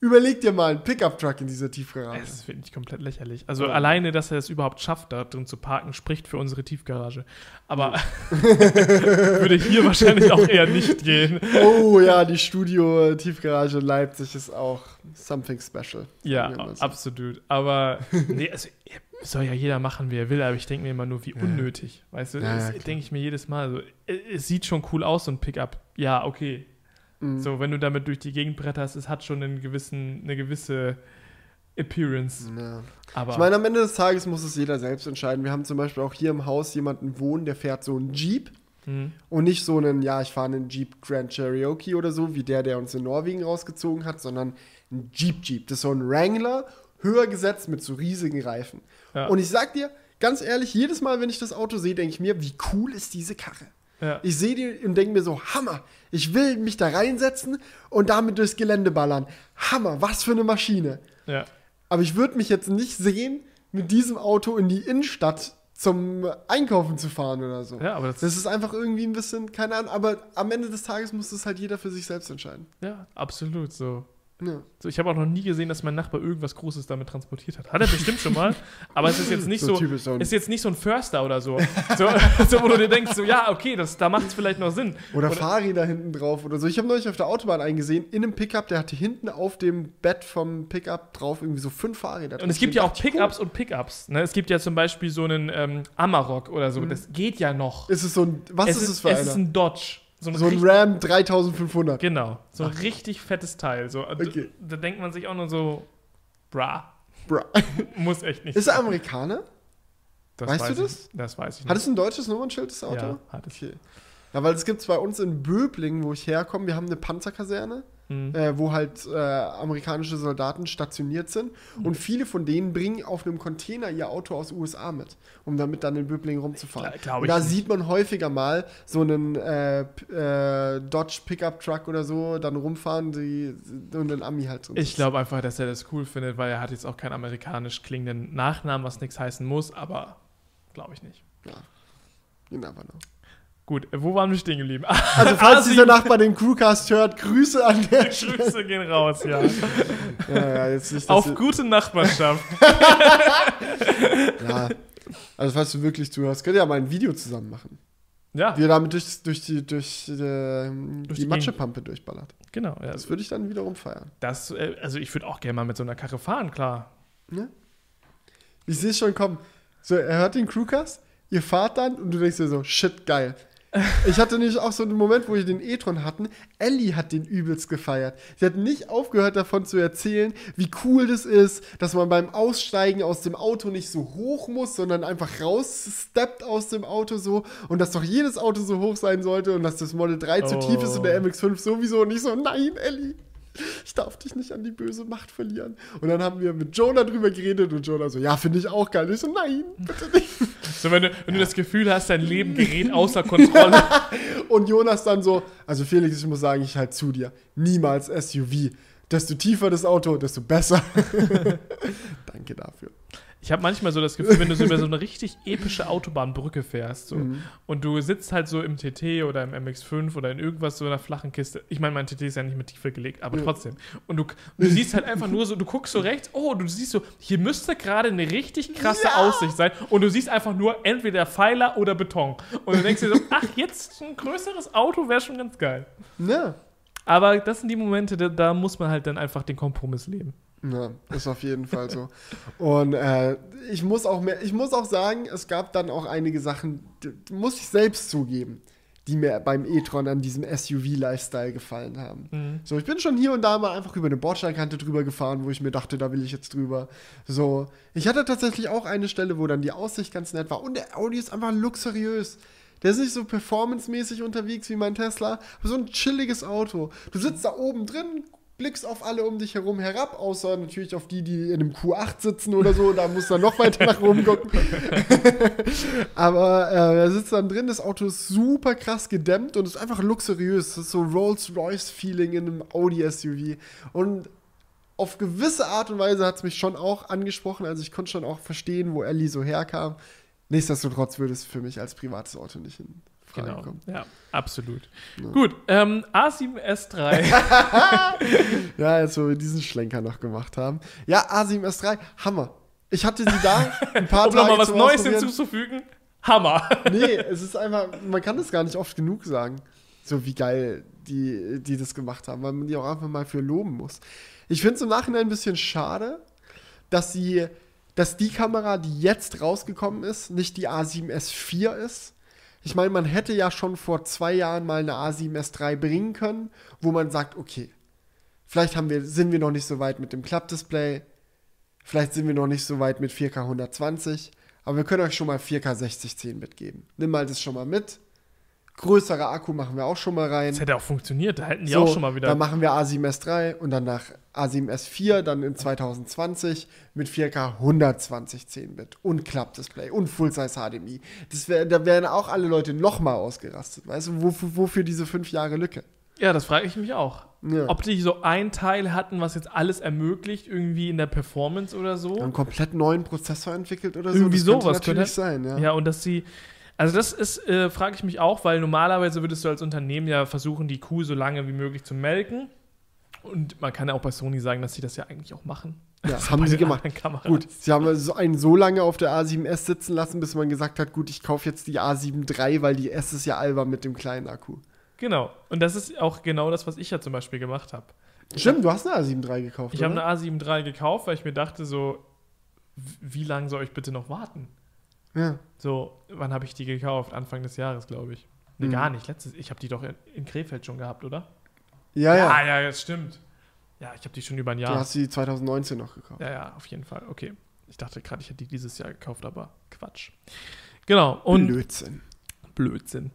Überleg dir mal einen Pickup-Truck in dieser Tiefgarage. Es ist wirklich komplett lächerlich. Also alleine, dass er es überhaupt schafft, da drin zu parken, spricht für unsere Tiefgarage. Aber würde hier wahrscheinlich auch eher nicht gehen. Oh ja, die Studio-Tiefgarage in Leipzig ist auch something special. Ja, so. absolut. Aber nee, also, soll ja jeder machen, wie er will, aber ich denke mir immer nur, wie unnötig. Weißt du, Ja, ja, das denke ich mir jedes Mal. So, äh, es sieht schon cool aus, so ein Pickup. Ja, okay. Mhm. So, wenn du damit durch die Gegend bretterst, es hat schon einen gewissen, eine gewisse Appearance. Ja. Aber Ich meine, am Ende des Tages muss es jeder selbst entscheiden. Wir haben zum Beispiel auch hier im Haus jemanden wohnen, der fährt so einen Jeep hm, und nicht so einen, ja, ich fahre einen Jeep Grand Cherokee oder so, wie der, der uns in Norwegen rausgezogen hat, sondern ein Jeep Jeep. Das ist so ein Wrangler, höher gesetzt mit so riesigen Reifen. Ja. Und ich sag dir, ganz ehrlich, jedes Mal, wenn ich das Auto sehe, denke ich mir, wie cool ist diese Karre. Ja. Ich sehe die und denke mir so, Hammer, ich will mich da reinsetzen und damit durchs Gelände ballern. Hammer, was für eine Maschine. ja. Aber ich würde mich jetzt nicht sehen, mit diesem Auto in die Innenstadt zum Einkaufen zu fahren oder so. Ja, aber das, Das ist einfach irgendwie ein bisschen, keine Ahnung, aber am Ende des Tages muss das halt jeder für sich selbst entscheiden. ja, absolut so. Ja. So, ich habe auch noch nie gesehen, dass mein Nachbar irgendwas Großes damit transportiert hat. Hat er bestimmt schon mal, aber es ist jetzt nicht So so, ist jetzt nicht so ein Förster oder so. So, so wo du dir denkst, so ja, okay, das, da macht es vielleicht noch Sinn. Oder, Fahrräder hinten drauf oder so. Ich habe neulich auf der Autobahn eingesehen, in einem Pickup, der hatte hinten auf dem Bett vom Pickup drauf irgendwie so fünf Fahrräder. Und es gibt ja auch Pickups und Pickups. Ne? Es gibt ja zum Beispiel so einen ähm, Amarok oder so. Das geht ja noch. Ist es so ein, was es ist es für es einer? ist ein Dodge. So ein, so ein Ram 3500. Genau, so ein richtig fettes Teil. So, Okay. Da denkt man sich auch nur so, bra, Bra. muss echt nicht. Ist er Amerikaner? Das weißt weiß du ich- das? Das weiß ich nicht. Hat es ein deutsches Nummernschild, das Auto? Ja, hat es. Okay. Ja, weil es gibt bei uns in Böblingen, wo ich herkomme, wir haben eine Panzerkaserne, Mhm. äh, wo halt äh, amerikanische Soldaten stationiert sind. Mhm. Und viele von denen bringen auf einem Container ihr Auto aus USA mit, um damit dann in Böblingen rumzufahren. Klar, und da nicht. sieht man häufiger mal so einen äh, äh, Dodge Pickup Truck oder so dann rumfahren, die und einen Ami halt drin. Ich glaube einfach, dass er das cool findet, weil er hat jetzt auch keinen amerikanisch klingenden Nachnamen, was nichts heißen muss, aber glaube ich nicht. Ja. You never know. Gut, äh, wo waren wir stehen geblieben? Also falls Asi- dieser Nachbar den Crewcast hört, Grüße an der Stelle. Grüße gehen raus, ja. Ja, ja, nicht, Auf gute Nachbarschaft. Ja, also falls du wirklich zuhörst, könnt ihr ja mal ein Video zusammen machen. Ja, Wie ihr damit durch, durch die, durch, äh, Durch die, die Matschepampe durchballert. genau. Ja, Das würde ich dann wiederum feiern. das, äh, also ich würde auch gerne mal mit so einer Karre fahren, klar. Ne? Ich sehe es schon kommen. So, er hört den Crewcast, ihr fahrt dann und du denkst dir so, shit, geil. Ich hatte nämlich auch so einen Moment, wo wir den E-Tron hatten. Ellie hat den übelst gefeiert. Sie hat nicht aufgehört davon zu erzählen, wie cool das ist, dass man beim Aussteigen aus dem Auto nicht so hoch muss, sondern einfach raussteppt aus dem Auto so und dass doch jedes Auto so hoch sein sollte und dass das Model 3 zu Oh. tief ist und der MX5 sowieso und ich so, nein, Ellie. Ich darf dich nicht an die böse Macht verlieren. Und dann haben wir mit Jonah drüber geredet und Jonah so, ja, finde ich auch geil. Ich so, nein, bitte nicht. So, wenn du, wenn du das Gefühl hast, dein Leben gerät außer Kontrolle. Und Jonas dann so, also Felix, ich muss sagen, ich halt zu dir. Niemals SUV. Desto tiefer das Auto, desto besser. Danke dafür. Ich habe manchmal so das Gefühl, wenn du so über so eine richtig epische Autobahnbrücke fährst so, Mhm. und du sitzt halt so im TT oder im MX5 oder in irgendwas so einer flachen Kiste. Ich meine, mein TT ist ja nicht mit Tiefe gelegt, aber Ja. trotzdem. Und du, du siehst halt einfach nur so, du guckst so rechts, oh, du siehst so, hier müsste gerade eine richtig krasse Ja. Aussicht sein und du siehst einfach nur entweder Pfeiler oder Beton. Und du denkst dir so, ach, jetzt ein größeres Auto wäre schon ganz geil. Ja. Aber das sind die Momente, da, da muss man halt dann einfach den Kompromiss leben. Ja, ist auf jeden Fall so. Und äh, ich muss auch mehr, ich muss auch sagen, es gab dann auch einige Sachen, die, muss ich selbst zugeben, die mir beim e-tron an diesem SUV-Lifestyle gefallen haben. Mhm. So, ich bin schon hier und da mal einfach über eine Bordsteinkante drüber gefahren, wo ich mir dachte, da will ich jetzt drüber. So, ich hatte tatsächlich auch eine Stelle, wo dann die Aussicht ganz nett war. Und der Audi ist einfach luxuriös. Der ist nicht so performancemäßig unterwegs wie mein Tesla, aber so ein chilliges Auto. Du sitzt da oben drin, blickst auf alle um dich herum herab, außer natürlich auf die, die in einem Q8 sitzen oder so, da musst du dann noch weiter nach oben gucken. Aber äh, er sitzt dann drin, das Auto ist super krass gedämmt und ist einfach luxuriös. Das ist so Rolls-Royce-Feeling in einem Audi-SUV. Und auf gewisse Art und Weise hat es mich schon auch angesprochen. Also ich konnte schon auch verstehen, wo Ellie so herkam. Nichtsdestotrotz würde es für mich als privates Auto nicht in Frage Genau. kommen. Ja, absolut. Gut, ähm, A7S3. Ja, als wir diesen Schlenker noch gemacht haben. Ja, A7 S3, Hammer. Ich hatte sie da ein paar um Tage nochmal was Neues hinzuzufügen. Hammer. Nee, es ist einfach, man kann das gar nicht oft genug sagen. So wie geil die, die das gemacht haben, weil man die auch einfach mal für loben muss. Ich finde es im Nachhinein ein bisschen schade, dass sie, dass die Kamera, die jetzt rausgekommen ist, nicht die A7S4 ist. Ich meine, man hätte ja schon vor zwei Jahren mal eine A7S3 bringen können, wo man sagt, okay, vielleicht haben wir, sind wir noch nicht so weit mit dem Klappdisplay, vielleicht sind wir noch nicht so weit mit 4K 120, aber wir können euch schon mal 4K 6010 mitgeben. Nimm mal das schon mal mit. Größerer Akku machen wir auch schon mal rein. Das hätte auch funktioniert. Da hätten die So, auch schon mal wieder. Dann machen wir A7S3 und dann nach A7S4, dann in 2020 mit 4K 120 10-Bit und Klappdisplay und Full-Size HDMI. Das wär, da wären auch alle Leute nochmal ausgerastet. Weißt du, wofür, wofür diese fünf Jahre Lücke? ja, das frage ich mich auch. Ja. Ob die so ein Teil hatten, was jetzt alles ermöglicht, irgendwie in der Performance oder so. einen komplett neuen Prozessor entwickelt oder so? Irgendwie das könnte sowas natürlich könnte- sein, ja. Ja, und dass sie. Also, das ist, äh, frage ich mich auch, weil normalerweise würdest du als Unternehmen ja versuchen, die Kuh so lange wie möglich zu melken. Und man kann ja auch bei Sony sagen, dass sie das ja eigentlich auch machen. Ja, haben Bei sie gemacht. Gut, sie haben also einen so lange auf der A7S sitzen lassen, bis man gesagt hat, gut, ich kaufe jetzt die A7 III, weil die S ist ja albern mit dem kleinen Akku. Genau. Und das ist auch genau das, was ich ja zum Beispiel gemacht habe. Stimmt, du hast eine A7 III gekauft, Ich habe eine A7 III gekauft, weil ich mir dachte, so, wie lange soll ich bitte noch warten? Ja. So, wann habe ich die gekauft? Anfang des Jahres, glaube ich. Nee, Mhm. gar nicht. Letztes, ich habe die doch in, in Krefeld schon gehabt, oder? Ja, ja. Ah, ja, das stimmt. Ja, ich habe die schon über ein Du Jahr. hast sie 2019 noch gekauft. Ja, ja, auf jeden Fall. Okay. Ich dachte gerade, ich hätte die dieses Jahr gekauft, aber Quatsch. Genau. Und Blödsinn. Blödsinn.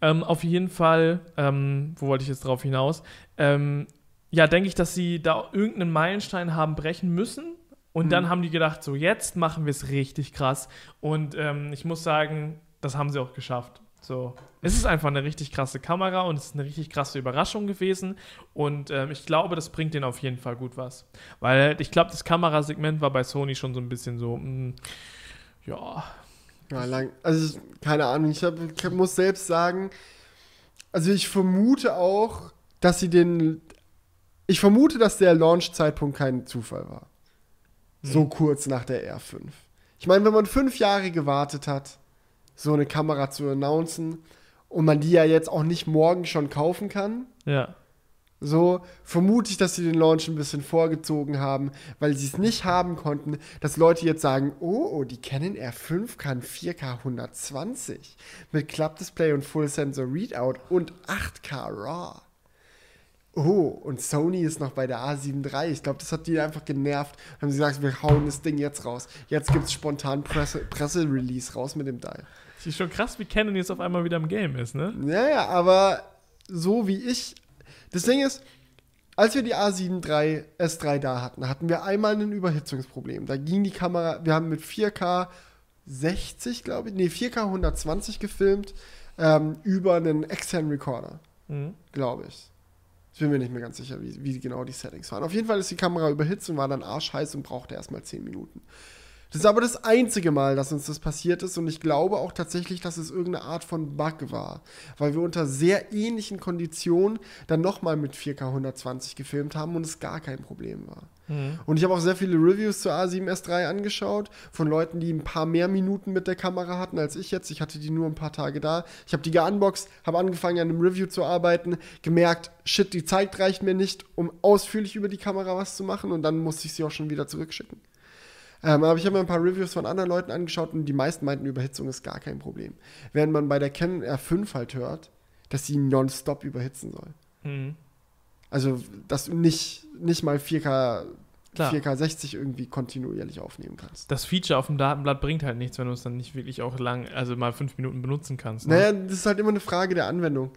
Ähm, auf jeden Fall, ähm, wo wollte ich jetzt drauf hinaus? Ähm, ja, denke ich, dass sie da irgendeinen Meilenstein haben brechen müssen. Und Mhm. dann haben die gedacht, so jetzt machen wir es richtig krass. Und ähm, ich muss sagen, das haben sie auch geschafft. So, es ist einfach eine richtig krasse Kamera und es ist eine richtig krasse Überraschung gewesen. Und ähm, ich glaube, das bringt denen auf jeden Fall gut was. Weil ich glaube, das Kamerasegment war bei Sony schon so ein bisschen so, mh, ja, Ja, lang. Also, ich- keine Ahnung, ich, hab, ich muss selbst sagen, also ich vermute auch, dass sie den. Ich vermute, dass der Launch-Zeitpunkt kein Zufall war. So Hm. kurz nach der R5. Ich meine, wenn man fünf Jahre gewartet hat, so eine Kamera zu announcen und man die ja jetzt auch nicht morgen schon kaufen kann, ja. so vermute ich, dass sie den Launch ein bisschen vorgezogen haben, weil sie es nicht haben konnten, dass Leute jetzt sagen, oh, oh, die Canon R5 kann 4K 120 mit Klappdisplay und Full Sensor Readout und 8K RAW. Oh, und Sony ist noch bei der A7 III. Ich glaube, das hat die einfach genervt. Haben sie gesagt, wir hauen das Ding jetzt raus. Jetzt gibt es spontan Presse- Presse-Release raus mit dem Teil. Es ist schon krass, wie Canon jetzt auf einmal wieder im Game ist, ne? Ja, ja, aber so wie ich. Das Ding ist, als wir die A7 III S3 da hatten, hatten wir einmal ein Überhitzungsproblem. Da ging die Kamera, wir haben mit 4K 60, glaube ich, nee, 4K 120 gefilmt, ähm, über einen externen Recorder, Mhm. glaube ich. Ich bin mir nicht mehr ganz sicher, wie, wie genau die Settings waren. Auf jeden Fall ist die Kamera überhitzt und war dann arschheiß und brauchte erstmal 10 Minuten. Das ist aber das einzige Mal, dass uns das passiert ist und ich glaube auch tatsächlich, dass es irgendeine Art von Bug war, weil wir unter sehr ähnlichen Konditionen dann nochmal mit 4K 120 gefilmt haben und es gar kein Problem war. Mhm. Und ich habe auch sehr viele Reviews zur A7S3 angeschaut von Leuten, die ein paar mehr Minuten mit der Kamera hatten als ich jetzt. Ich hatte die nur ein paar Tage da. Ich habe die geunboxed, habe angefangen an einem Review zu arbeiten, gemerkt, shit, die Zeit reicht mir nicht, um ausführlich über die Kamera was zu machen und dann musste ich sie auch schon wieder zurückschicken. Ähm, aber ich habe mir ein paar Reviews von anderen Leuten angeschaut und die meisten meinten, Überhitzung ist gar kein Problem. Während man bei der Canon R5 halt hört, dass sie nonstop überhitzen soll. Mhm. Also, dass du nicht, nicht mal 4K, Klar. 4K 60 irgendwie kontinuierlich aufnehmen kannst. Das Feature auf dem Datenblatt bringt halt nichts, wenn du es dann nicht wirklich auch lang, also mal fünf Minuten benutzen kannst. Ne? Naja, das ist halt immer eine Frage der Anwendung.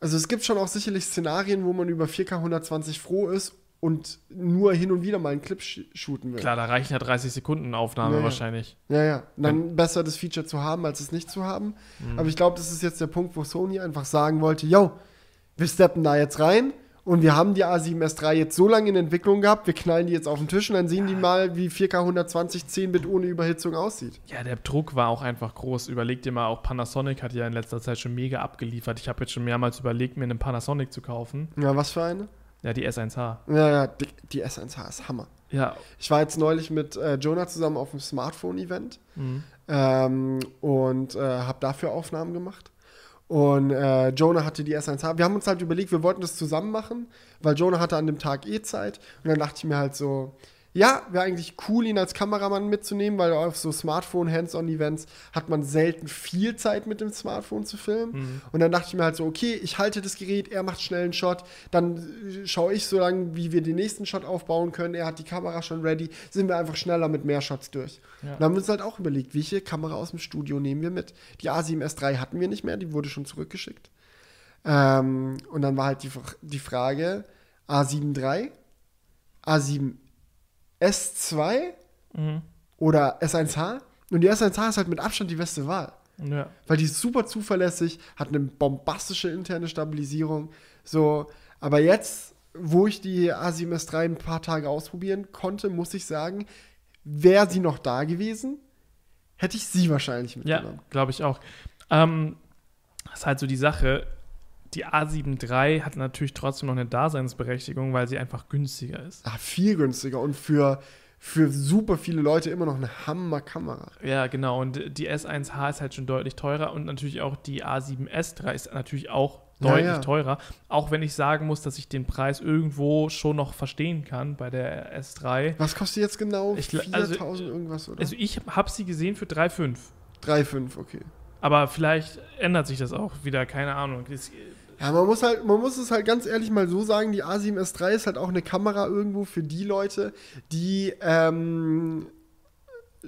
Also es gibt schon auch sicherlich Szenarien, wo man über 4K 120 froh ist und nur hin und wieder mal einen Clip sh shooten will. Klar, da reichen ja 30 Sekunden Aufnahme Ja, ja. wahrscheinlich. Ja, ja. Dann besser das Feature zu haben, als es nicht zu haben. Mhm. Aber ich glaube, das ist jetzt der Punkt, wo Sony einfach sagen wollte, yo, wir steppen da jetzt rein und wir haben die A7S3 jetzt so lange in Entwicklung gehabt, wir knallen die jetzt auf den Tisch und dann sehen die mal, wie 4K 120 10-Bit ohne Überhitzung aussieht. Ja, der Druck war auch einfach groß. Überleg dir mal, auch Panasonic hat ja in letzter Zeit schon mega abgeliefert. Ich habe jetzt schon mehrmals überlegt, mir einen Panasonic zu kaufen. Ja, was für eine? Ja, die S1H. Ja, ja, die, die S1H ist Hammer. Ja, Ich war jetzt neulich mit äh, Jonah zusammen auf einem Smartphone-Event mhm. ähm, und äh, habe dafür Aufnahmen gemacht. Und äh, Jonah hatte die S1H. Wir haben uns halt überlegt, wir wollten das zusammen machen, weil Jonah hatte an dem Tag eh Zeit. Und dann dachte ich mir halt so, ja, wäre eigentlich cool, ihn als Kameramann mitzunehmen, weil auf so Smartphone-Hands-on-Events hat man selten viel Zeit mit dem Smartphone zu filmen. Mhm. Und dann dachte ich mir halt so, okay, ich halte das Gerät, er macht schnell einen Shot, dann äh, schaue ich so lange, wie wir den nächsten Shot aufbauen können. Er hat die Kamera schon ready, sind wir einfach schneller mit mehr Shots durch. Ja. Dann haben wir uns halt auch überlegt, welche Kamera aus dem Studio nehmen wir mit. Die A7S3 hatten wir nicht mehr, die wurde schon zurückgeschickt. Ähm, und dann war halt die, die Frage, A7 III, A7 S2 Mhm. oder S1H. Und die S1H ist halt mit Abstand die beste Wahl. Ja. Weil die ist super zuverlässig, hat eine bombastische interne Stabilisierung. So, aber jetzt, wo ich die A7S3 ein paar Tage ausprobieren konnte, muss ich sagen, wäre sie noch da gewesen, hätte ich sie wahrscheinlich Ja, mitgenommen. glaube ich auch. Ähm, das ist halt so die Sache. Die A7 III hat natürlich trotzdem noch eine Daseinsberechtigung, weil sie einfach günstiger ist. Ah, viel günstiger und für, für super viele Leute immer noch eine Hammer-Kamera. Ja, genau. Und die S1H ist halt schon deutlich teurer und natürlich auch die A7S III ist natürlich auch Ja, deutlich ja. teurer. Auch wenn ich sagen muss, dass ich den Preis irgendwo schon noch verstehen kann bei der S3. Was kostet jetzt genau? Ich gl- also, 4000 irgendwas, oder? Also ich habe sie gesehen für 3,5. 3,5, okay. Aber vielleicht ändert sich das auch wieder, keine Ahnung. Das, Ja, man muss halt, man muss es halt ganz ehrlich mal so sagen, die A7S3 ist halt auch eine Kamera irgendwo für die Leute, die ähm,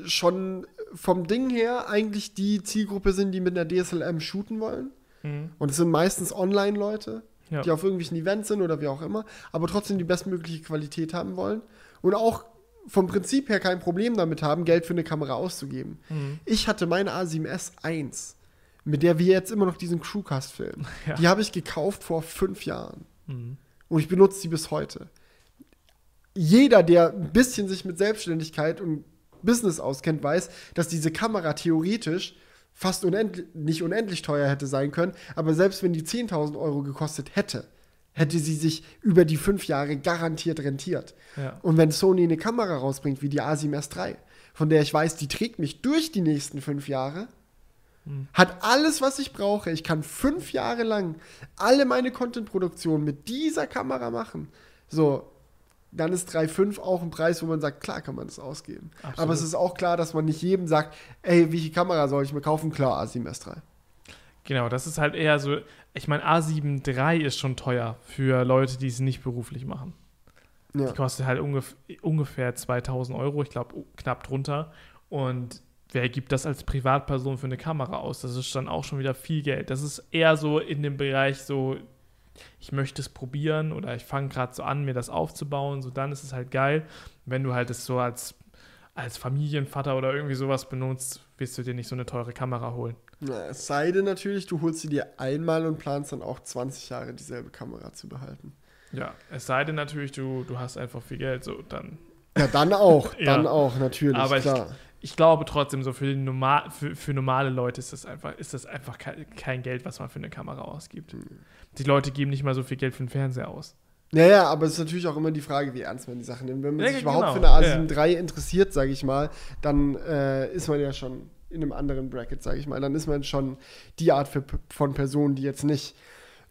schon vom Ding her eigentlich die Zielgruppe sind, die mit einer DSLM shooten wollen. hm, Und es sind meistens Online-Leute, ja. die auf irgendwelchen Events sind oder wie auch immer, aber trotzdem die bestmögliche Qualität haben wollen. Und auch vom Prinzip her kein Problem damit haben, Geld für eine Kamera auszugeben. Hm. Ich hatte meine A7S1, mit der wir jetzt immer noch diesen Crewcast filmen. Ja. Die habe ich gekauft vor fünf Jahren. Hm. Und ich benutze sie bis heute. Jeder, der ein bisschen sich mit Selbstständigkeit und Business auskennt, weiß, dass diese Kamera theoretisch fast unendlich, nicht unendlich teuer hätte sein können, aber selbst wenn die 10.000 Euro gekostet hätte, hätte sie sich über die fünf Jahre garantiert rentiert. Ja. Und wenn Sony eine Kamera rausbringt wie die A7S3, von der ich weiß, die trägt mich durch die nächsten fünf Jahre, hat alles, was ich brauche. Ich kann fünf Jahre lang alle meine Content-Produktion mit dieser Kamera machen. So, dann ist 3,5 auch ein Preis, wo man sagt, klar kann man das ausgeben. Absolut. Aber es ist auch klar, dass man nicht jedem sagt, ey, welche Kamera soll ich mir kaufen? Klar, A7S3. Genau, das ist halt eher so, ich meine, A7 III ist schon teuer für Leute, die es nicht beruflich machen. Ja. Die kostet halt ungef ungefähr 2000 Euro, ich glaube knapp drunter. Und wer gibt das als Privatperson für eine Kamera aus? Das ist dann auch schon wieder viel Geld. Das ist eher so in dem Bereich so, ich möchte es probieren oder ich fange gerade so an, mir das aufzubauen. So dann ist es halt geil. Wenn du halt es so als, als Familienvater oder irgendwie sowas benutzt, wirst du dir nicht so eine teure Kamera holen. Na, es sei denn natürlich, du holst sie dir einmal und planst dann auch 20 Jahre dieselbe Kamera zu behalten. Ja, es sei denn natürlich, du, du hast einfach viel Geld, so dann Ja, dann auch, Ja. dann auch, natürlich, Aber ich- klar. Ich glaube trotzdem, so für, normal, für, für normale Leute ist das einfach, ist das einfach kein, kein Geld, was man für eine Kamera ausgibt. Hm. Die Leute geben nicht mal so viel Geld für einen Fernseher aus. Ja, ja, aber es ist natürlich auch immer die Frage, wie ernst man die Sachen nimmt. Wenn man Ja, sich genau. überhaupt für eine Ja. A7 III interessiert, sage ich mal, dann äh, ist man ja schon in einem anderen Bracket, sage ich mal. Dann ist man schon die Art für, von Person, die jetzt nicht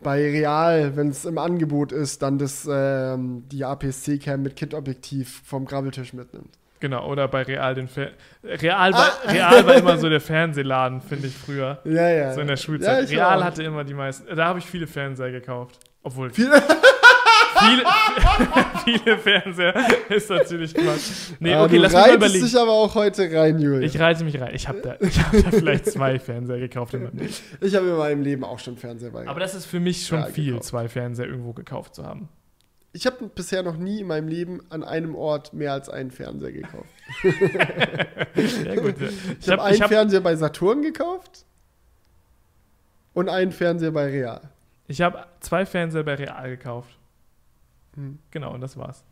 bei Real, wenn es im Angebot ist, dann das, ähm, die APS-C-Cam mit Kit-Objektiv vom Graveltisch mitnimmt. Genau, oder bei Real den Fer Real Ah. war, Real war immer so der Fernsehladen, finde ich früher. Ja, ja. So in der Ja, Schulzeit. ich Real auch. hatte immer die meisten. Da habe ich viele Fernseher gekauft. Obwohl Viele- viele, viele Fernseher ist natürlich Quatsch. Nee, Ah, okay, du lass mich mal überlegen. dich aber auch heute rein, Julian. Ich reite mich rein. Ich habe da, ich hab da vielleicht zwei Fernseher gekauft in meinem Leben. Ich habe in meinem Leben auch schon Fernseher bei. Aber das ist für mich schon Ja, viel, gekauft. zwei Fernseher irgendwo gekauft zu haben. Ich habe bisher noch nie in meinem Leben an einem Ort mehr als einen Fernseher gekauft. Ja, gut. Ich, habe einen ich hab, Fernseher bei Saturn gekauft und einen Fernseher bei Real. ich hab zwei Fernseher bei Real gekauft. Hm. Genau, und das war's.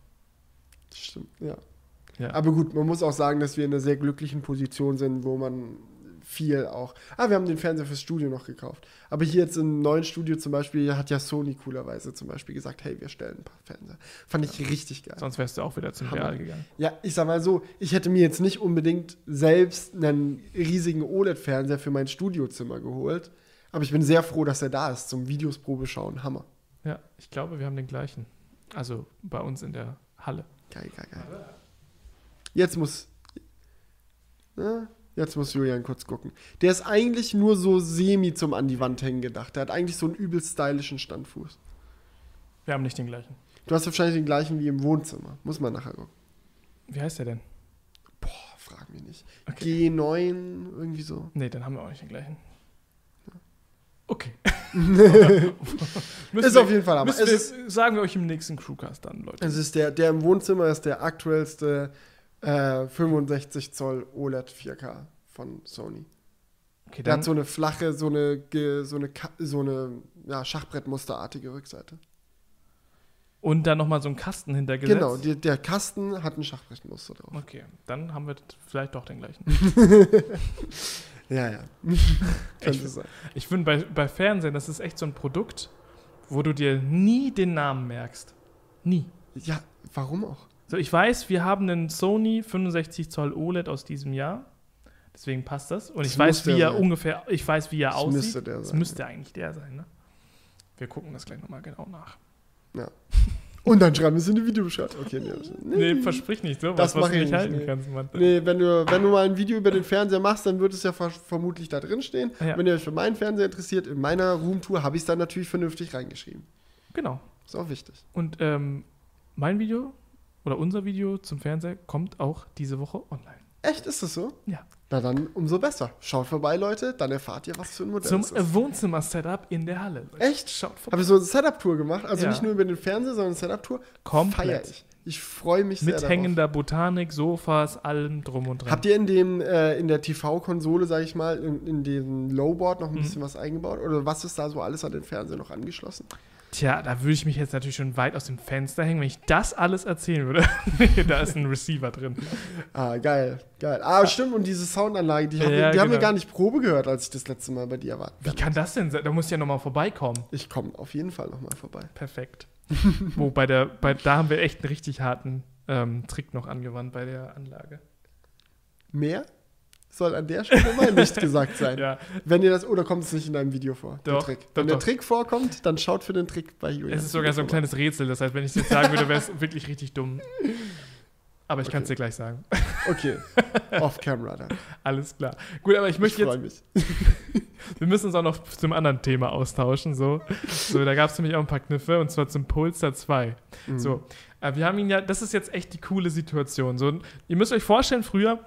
Das stimmt, ja. Ja. Aber gut, man muss auch sagen, dass wir in einer sehr glücklichen Position sind, wo man viel auch. Ah, wir haben den Fernseher fürs Studio noch gekauft. Aber hier jetzt im neuen Studio zum Beispiel hat ja Sony coolerweise zum Beispiel gesagt, hey, wir stellen ein paar Fernseher. Fand ich richtig geil. Sonst wärst du auch wieder zum Hammer. Real gegangen. Ja, ich sag mal so, ich hätte mir jetzt nicht unbedingt selbst einen riesigen OLED-Fernseher für mein Studiozimmer geholt. Aber ich bin sehr froh, dass er da ist zum Videos Probe schauen. Hammer. Ja, ich glaube, wir haben den gleichen. Also bei uns in der Halle. Geil, geil, geil. Jetzt muss. Ja, jetzt muss Julian kurz gucken. Der ist eigentlich nur so semi zum an die Wand hängen gedacht. Der hat eigentlich so einen übel stylischen Standfuß. Wir haben nicht den gleichen. Du hast wahrscheinlich den gleichen wie im Wohnzimmer. Muss man nachher gucken. Wie heißt der denn? Boah, frag mich nicht. Okay. G9, irgendwie so. Nee, dann haben wir auch nicht den gleichen. Okay. Ist auf jeden Fall aber. Es ist, sagen wir euch im nächsten Crewcast dann, Leute. es ist der, der im Wohnzimmer ist der aktuellste äh, 65 Zoll OLED 4K von Sony. Okay, Der hat so eine flache, so eine, so eine, so eine ja, Schachbrettmusterartige Rückseite. und dann nochmal so einen Kasten hintergesetzt. Genau, die, der Kasten hat ein Schachbrettmuster drauf. Okay, dann haben wir vielleicht doch den gleichen. Ja, ja. Könnte sein. Ich finde, bei, bei Fernsehen, das ist echt so ein Produkt, wo du dir nie den Namen merkst. Nie. Ja, warum auch? So, ich weiß, wir haben einen Sony 65 Zoll OLED aus diesem Jahr. Deswegen passt das. Und ich Das weiß, muss wie er sein. ungefähr, ich weiß, wie er Das aussieht. müsste der Das sein. müsste eigentlich der sein, ne? Wir gucken das gleich nochmal genau nach. Und dann schreiben wir es in die Videobeschreibung. Okay, nee. das- Nee, versprich nicht so, Das was, was du ich nicht halten nee. kannst, Mann. Nee, wenn du, wenn du mal ein Video über den Fernseher machst, dann wird es ja ver vermutlich da drin stehen. Ja. Wenn ihr euch für meinen Fernseher interessiert, in meiner Roomtour habe ich es dann natürlich vernünftig reingeschrieben. Genau. Ist auch wichtig. Und ähm, mein Video oder unser Video zum Fernseher kommt auch diese Woche online. Echt, ist das so? Ja. Na dann umso besser. Schaut vorbei, Leute, dann erfahrt ihr, was für ein Modell Zum es ist. Wohnzimmer-Setup in der Halle. Leute. Echt? Schaut vorbei. Habe ich so eine Setup-Tour gemacht, also Ja. nicht nur über den Fernseher, sondern eine Setup-Tour. Feier Komplett. ich. Ich freue mich sehr Mit darauf. hängender Botanik, Sofas, allem drum und dran. Habt ihr in dem äh, in der TV-Konsole, sag ich mal, in, in dem Lowboard noch ein Mhm. bisschen was eingebaut? Oder was ist da so alles an den Fernseher noch angeschlossen? Tja, da würde ich mich jetzt natürlich schon weit aus dem Fenster hängen, wenn ich das alles erzählen würde. Da ist ein Receiver drin. Ah, geil, geil. Ah, stimmt, und diese Soundanlage, die, haben, Ja, wir, die haben wir genau. gar nicht Probe gehört, als ich das letzte Mal bei dir war. Wie kann das denn sein? Da muss ja nochmal vorbeikommen. Ich komme auf jeden Fall nochmal vorbei. Perfekt. Wo bei der, bei, da haben wir echt einen richtig harten ähm, Trick noch angewandt bei der Anlage. Mehr soll an der Stelle mal nicht gesagt sein. Ja, Wenn ihr das, oder kommt es nicht in deinem Video vor? Doch, der Trick. doch, Wenn der doch. Trick vorkommt, dann schaut für den Trick bei Julian. es ist sogar so ein kleines Rätsel. Das heißt, wenn ich es jetzt sagen würde, wäre es wirklich richtig dumm. Aber ich kann es Okay. dir gleich sagen. Okay, off-camera dann. Alles klar. Gut, aber ich Ich möchte jetzt freue mich. Wir müssen uns auch noch zum anderen Thema austauschen. So, so da gab es nämlich auch ein paar Kniffe und zwar zum Polestar 2. Mhm. So, äh, wir haben ihn ja, das ist jetzt echt die coole Situation. So, ihr müsst euch vorstellen, früher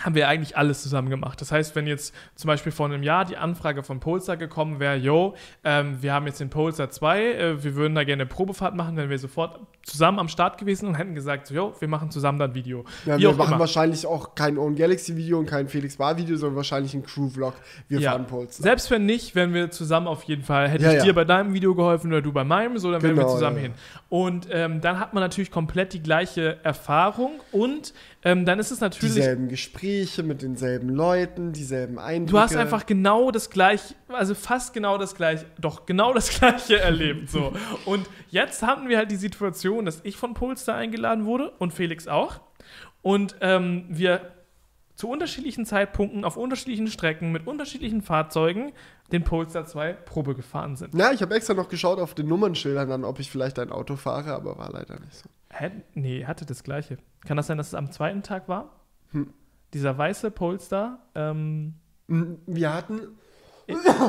haben wir eigentlich alles zusammen gemacht. Das heißt, wenn jetzt zum Beispiel vor einem Jahr die Anfrage von Polestar gekommen wäre, yo, ähm, wir haben jetzt den Polestar 2, äh, wir würden da gerne eine Probefahrt machen, wenn wir sofort zusammen am Start gewesen und hätten gesagt, so, jo, wir machen zusammen dann ein Video. Ja, Wie wir machen immer. wahrscheinlich auch kein Own Galaxy Video und kein Felix Bar Video, sondern wahrscheinlich ein Crew-Vlog. Wir Ja. fahren Polestar. Selbst wenn nicht, wären wir zusammen auf jeden Fall. Hätte Ja, ich dir bei deinem Video geholfen oder du bei meinem, so dann wären wir Genau, zusammen hin. Und ähm, dann hat man natürlich komplett die gleiche Erfahrung und ähm, dann ist es natürlich. Dieselben Gespräche mit denselben Leuten, dieselben Eindrücke. Du hast einfach genau das gleiche, also fast genau das gleiche, doch genau das gleiche erlebt. So. Und jetzt hatten wir halt die Situation, dass ich von Polestar eingeladen wurde und Felix auch. Und ähm, wir zu unterschiedlichen Zeitpunkten auf unterschiedlichen Strecken mit unterschiedlichen Fahrzeugen den Polestar 2 Probe gefahren sind. Ja, ich habe extra noch geschaut auf den Nummernschildern dann, ob ich vielleicht ein Auto fahre, aber war leider nicht so. Hä? Nee, hatte das gleiche. Kann das sein, dass es am zweiten Tag war? Hm. Dieser weiße Polestar. Ähm, Wir hatten,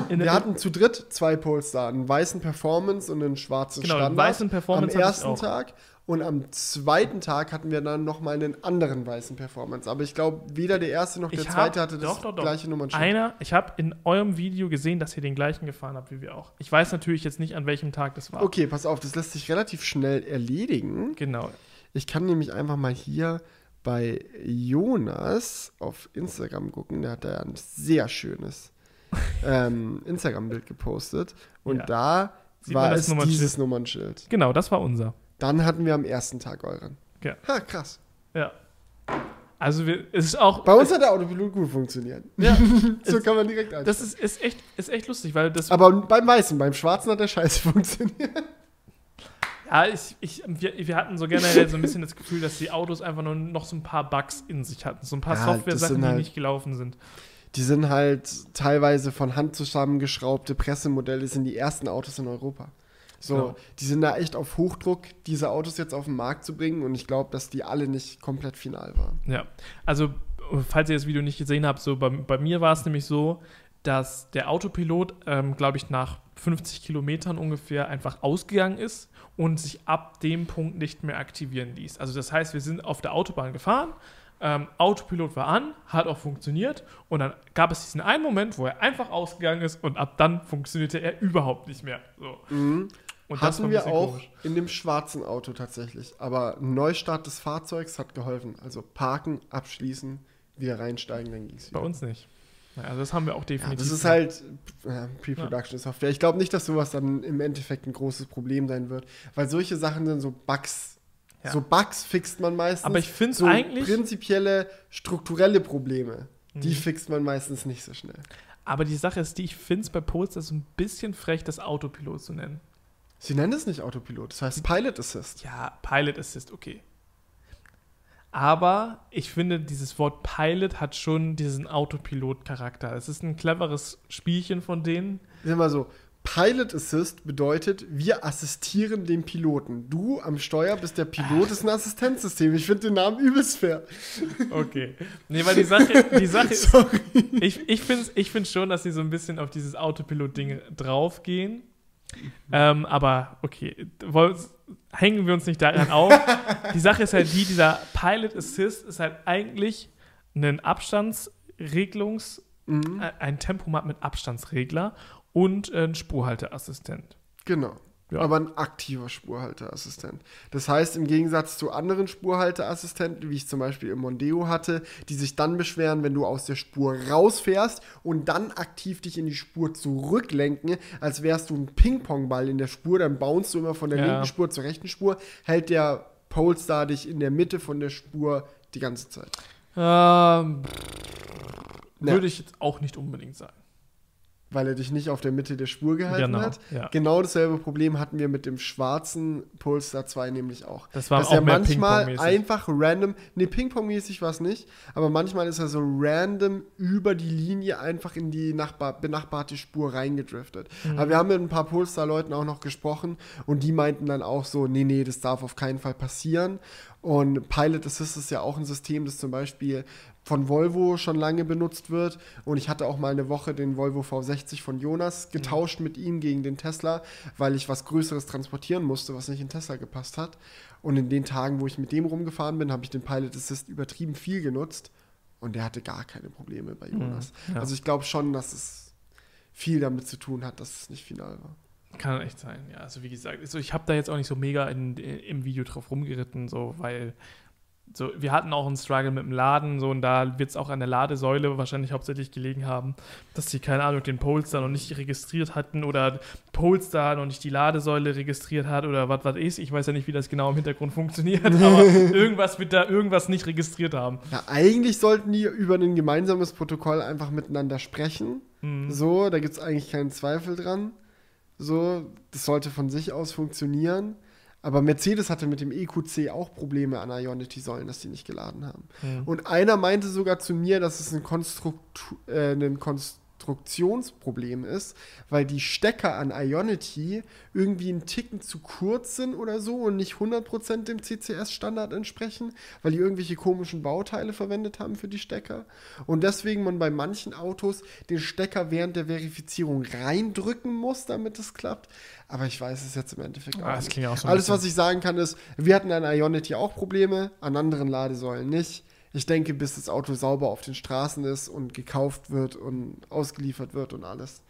in, wir hatten zu dritt zwei Polestar, einen weißen Performance und einen schwarzen Genau, Standard. weißen Performance am ersten. Tag und am zweiten Tag hatten wir dann nochmal einen anderen weißen Performance. Aber ich glaube, weder der erste noch der Ich zweite hab- hatte das doch, doch, doch. gleiche Nummernschild. Einer, ich habe in eurem Video gesehen, dass ihr den gleichen gefahren habt wie wir auch. Ich weiß natürlich jetzt nicht, an welchem Tag das war. Okay, pass auf, das lässt sich relativ schnell erledigen. Genau. Ich kann nämlich einfach mal hier bei Jonas auf Instagram gucken. Der hat da ein sehr schönes ähm, Instagram-Bild gepostet. Und Ja. da Sieht war es Nummernschild? dieses Nummernschild. Genau, das war unser. Dann hatten wir am ersten Tag euren. Ja. Ha, krass. Ja. Also wir, es ist auch. Bei uns hat der Autopilot gut funktioniert. ja, So kann man direkt einstellen. das ist, ist, echt, ist echt lustig, weil das. Aber beim Weißen, beim Schwarzen hat der Scheiße funktioniert. Ja, ich, ich, wir, wir hatten so generell so ein bisschen das Gefühl, dass die Autos einfach nur noch so ein paar Bugs in sich hatten. So ein paar Ja, Software-Sachen, sind die halt- nicht gelaufen sind. Die sind halt teilweise von Hand zusammengeschraubte Pressemodelle, sind die ersten Autos in Europa. So, Genau. die sind da echt auf Hochdruck, diese Autos jetzt auf den Markt zu bringen und ich glaube, dass die alle nicht komplett final waren. Ja, also falls ihr das Video nicht gesehen habt, so bei, bei mir war es nämlich so, dass der Autopilot, ähm, glaube ich, nach 50 Kilometern ungefähr einfach ausgegangen ist und sich ab dem Punkt nicht mehr aktivieren ließ. Also das heißt, wir sind auf der Autobahn gefahren, ähm, Autopilot war an, hat auch funktioniert und dann gab es diesen einen Moment, wo er einfach ausgegangen ist und ab dann funktionierte er überhaupt nicht mehr. So. Und das war Hatten wir auch komisch. in dem schwarzen Auto tatsächlich. Aber Neustart des Fahrzeugs hat geholfen. Also parken, abschließen, wieder reinsteigen, dann ging es Bei wieder. uns nicht. Also das haben wir auch Ja, definitiv. das ist halt ja, Pre-Production Software. Ich glaube nicht, dass sowas dann im Endeffekt ein großes Problem sein wird, weil solche Sachen sind so Bugs. Ja. So Bugs fixt man meistens. Aber ich find's so eigentlich- prinzipielle strukturelle Probleme, die Mhm. fixt man meistens nicht so schnell. Aber die Sache ist, die ich finde es bei Polestar so ein bisschen frech, das Autopilot zu nennen. Sie nennen es nicht Autopilot, das heißt Pilot Assist. Ja, Pilot Assist, okay. Aber ich finde, dieses Wort Pilot hat schon diesen Autopilot-Charakter. Es ist ein cleveres Spielchen von denen. Sag mal so, Pilot Assist bedeutet, wir assistieren dem Piloten. Du am Steuer bist der Pilot, ist ein Assistenzsystem. Ich finde den Namen übelst fair. Okay. Nee, weil die Sache, die Sache ist, ich, ich finde ich find schon, dass sie so ein bisschen auf dieses Autopilot-Ding draufgehen. Ähm, aber okay, hängen wir uns nicht daran auf. die Sache ist halt die, dieser Pilot Assist ist halt eigentlich ein Abstandsregelungs-, Mhm. ein Tempomat mit Abstandsregler und ein Spurhalteassistent. Genau. Ja. Aber ein aktiver Spurhalteassistent. Das heißt, im Gegensatz zu anderen Spurhalteassistenten, wie ich zum Beispiel im Mondeo hatte, die sich dann beschweren, wenn du aus der Spur rausfährst und dann aktiv dich in die Spur zurücklenken, als wärst du ein Ping-Pong-Ball in der Spur, dann bounst du immer von der Ja. linken Spur zur rechten Spur, hält der Polestar dich in der Mitte von der Spur die ganze Zeit. Ähm, Ja. Würde ich jetzt auch nicht unbedingt sagen. Weil er dich nicht auf der Mitte der Spur gehalten Genau, hat. ja. Genau dasselbe Problem hatten wir mit dem schwarzen Polestar 2 nämlich auch. Das war dass auch er manchmal einfach random, ne, Ping-Pong-mäßig war es nicht, aber manchmal ist er so random über die Linie einfach in die Nachbar benachbarte Spur reingedriftet. Mhm. Aber wir haben mit ein paar Polestar-Leuten auch noch gesprochen und die meinten dann auch so, nee, nee, das darf auf keinen Fall passieren. Und Pilot Assist ist ja auch ein System, das zum Beispiel von Volvo schon lange benutzt wird. Und ich hatte auch mal eine Woche den Volvo V60 von Jonas getauscht mit ihm gegen den Tesla, weil ich was Größeres transportieren musste, was nicht in Tesla gepasst hat. Und in den Tagen, wo ich mit dem rumgefahren bin, habe ich den Pilot Assist übertrieben viel genutzt. Und der hatte gar keine Probleme Mhm. bei Jonas. ja. Also ich glaube schon, dass es viel damit zu tun hat, dass es nicht final war. Kann echt sein, ja. Also wie gesagt, also ich habe da jetzt auch nicht so mega in, im Video drauf rumgeritten, so, weil so, wir hatten auch einen Struggle mit dem Laden, so, und da wird es auch an der Ladesäule wahrscheinlich hauptsächlich gelegen haben, dass sie, keine Ahnung, den Polestar noch nicht registriert hatten oder Polestar noch nicht die Ladesäule registriert hat oder was was ist. Ich weiß ja nicht, wie das genau im Hintergrund funktioniert, aber irgendwas wird da irgendwas nicht registriert haben. Ja, eigentlich sollten die über ein gemeinsames Protokoll einfach miteinander sprechen. Mhm. So, da gibt es eigentlich keinen Zweifel dran. So, das sollte von sich aus funktionieren. Aber Mercedes hatte mit dem EQC auch Probleme an Ionity-Säulen, dass die nicht geladen haben. Mhm. Und einer meinte sogar zu mir, dass es ein, Konstruktu äh, ein Konstruktionsproblem ist, weil die Stecker an Ionity irgendwie einen Ticken zu kurz sind oder so und nicht 100% dem CCS-Standard entsprechen, weil die irgendwelche komischen Bauteile verwendet haben für die Stecker. Und deswegen man bei manchen Autos den Stecker während der Verifizierung reindrücken muss, damit es klappt. Aber ich weiß es jetzt im Endeffekt auch Ah, das nicht. auch so Alles, was ich sagen kann, ist, wir hatten an Ionity auch Probleme, an anderen Ladesäulen nicht. Ich denke, bis das Auto sauber auf den Straßen ist und gekauft wird und ausgeliefert wird und alles,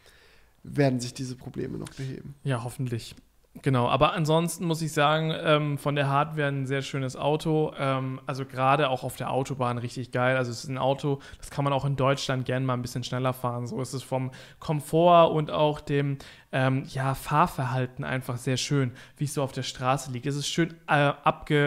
werden sich diese Probleme noch beheben. Ja, hoffentlich. Genau, aber ansonsten muss ich sagen, ähm, von der Hardware ein sehr schönes Auto. Ähm, also gerade auch auf der Autobahn richtig geil. Also es ist ein Auto, das kann man auch in Deutschland gerne mal ein bisschen schneller fahren. So ist es vom Komfort und auch dem ähm, ja, Fahrverhalten einfach sehr schön, wie es so auf der Straße liegt. Es ist schön äh,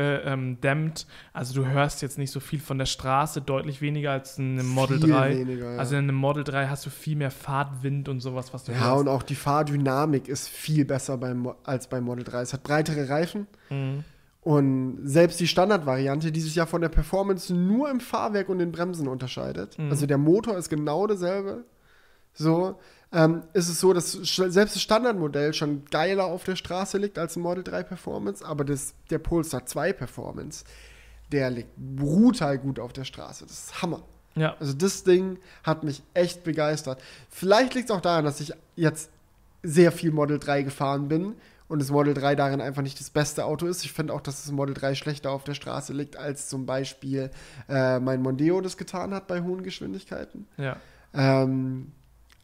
abgedämmt. Also du hörst jetzt nicht so viel von der Straße, deutlich weniger als in einem Model Viel 3. weniger, ja. Also in einem Model 3 hast du viel mehr Fahrtwind und sowas, was du Ja, hörst. und auch die Fahrdynamik ist viel besser beim, als beim Model 3. Es hat breitere Reifen. Mhm. Und selbst die Standardvariante, die sich ja von der Performance nur im Fahrwerk und den Bremsen unterscheidet, Mhm. also der Motor ist genau derselbe, so, ähm, ist es so, dass selbst das Standardmodell schon geiler auf der Straße liegt als ein Model 3 Performance, aber das, der Polestar 2 Performance, der liegt brutal gut auf der Straße. Das ist Hammer. Ja. Also das Ding hat mich echt begeistert. Vielleicht liegt es auch daran, dass ich jetzt sehr viel Model 3 gefahren bin und das Model 3 darin einfach nicht das beste Auto ist. Ich finde auch, dass das Model 3 schlechter auf der Straße liegt, als zum Beispiel äh, mein Mondeo das getan hat bei hohen Geschwindigkeiten. Ja. Ähm,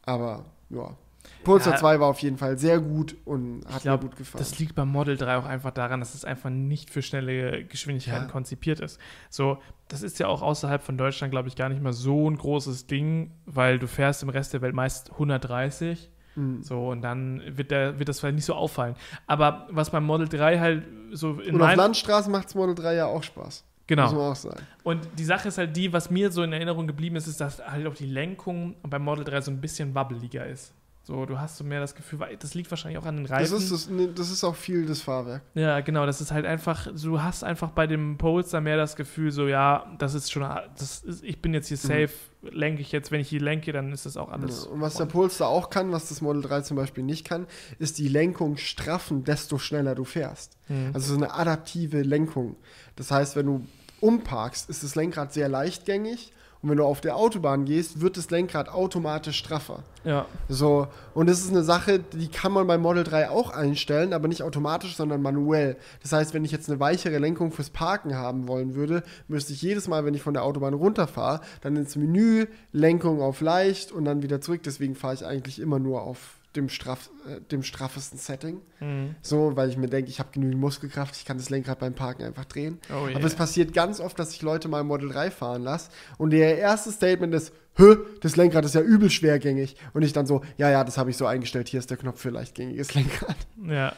aber ja, Polestar Ja. 2 war auf jeden Fall sehr gut und hat glaub, mir gut gefallen. Das liegt beim Model 3 auch einfach daran, dass es einfach nicht für schnelle Geschwindigkeiten Ja. konzipiert ist. So, das ist ja auch außerhalb von Deutschland, glaube ich, gar nicht mal so ein großes Ding, weil du fährst im Rest der Welt meist 130. Mhm. So, und dann wird, der, wird das vielleicht nicht so auffallen. Aber was beim Model 3 halt so in und auf Landstraßen macht das Model 3 ja auch Spaß. Muss Genau. man auch sagen. Und die Sache ist halt die, was mir so in Erinnerung geblieben ist, ist, dass halt auch die Lenkung beim Model 3 so ein bisschen wabbeliger ist. So, du hast so mehr das Gefühl, weil- das liegt wahrscheinlich auch an den Das Reifen. ist, das, das ist auch viel das Fahrwerk. Ja, genau, das ist halt einfach, du hast einfach bei dem Polestar mehr das Gefühl, so, ja, das ist schon, das ist, ich bin jetzt hier safe, lenke ich jetzt, wenn ich hier lenke, dann ist das auch alles. Mhm. Ja, und was der Polestar auch kann, was das Model 3 zum Beispiel nicht kann, ist die Lenkung straffen, desto schneller du fährst. Mhm. Also so eine adaptive Lenkung. Das heißt, wenn du umparkst, ist das Lenkrad sehr leichtgängig und wenn du auf der Autobahn gehst, wird das Lenkrad automatisch straffer. Ja, So, und das ist eine Sache, die kann man beim Model 3 auch einstellen, aber nicht automatisch, sondern manuell. Das heißt, wenn ich jetzt eine weichere Lenkung fürs Parken haben wollen würde, müsste ich jedes Mal, wenn ich von der Autobahn runterfahre, dann ins Menü, Lenkung auf leicht und dann wieder zurück. Deswegen fahre ich eigentlich immer nur auf dem, straff, äh, dem straffesten Setting. Mhm. So, weil ich mir denke, ich habe genügend Muskelkraft, ich kann das Lenkrad beim Parken einfach drehen. Oh yeah. Aber es passiert ganz oft, dass ich Leute mal Model 3 fahren lasse und der erste Statement ist, Hö, das Lenkrad ist ja übel schwergängig. Und ich dann so, ja, ja, das habe ich so eingestellt, hier ist der Knopf für leichtgängiges Lenkrad. ja.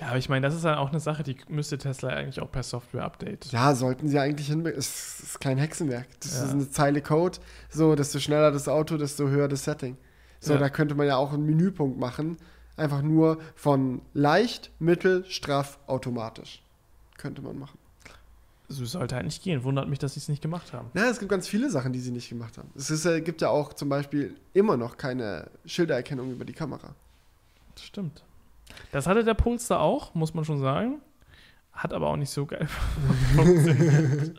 Ja, aber ich meine, das ist dann auch eine Sache, die müsste Tesla eigentlich auch per Software-Update. Ja, sollten sie eigentlich hinbekommen. Es ist kein Hexenwerk. Das Ja. ist eine Zeile Code. So, desto schneller das Auto, desto höher das Setting. So, Ja. da könnte man ja auch einen Menüpunkt machen. Einfach nur von leicht, mittel, straff, automatisch. Könnte man machen. So sollte halt nicht gehen. Wundert mich, dass sie es nicht gemacht haben. Ja, es gibt ganz viele Sachen, die sie nicht gemacht haben. Es ist, äh, gibt ja auch zum Beispiel immer noch keine Schildererkennung über die Kamera. Das stimmt. Das hatte der Polestar auch, muss man schon sagen. Hat aber auch nicht so geil funktioniert.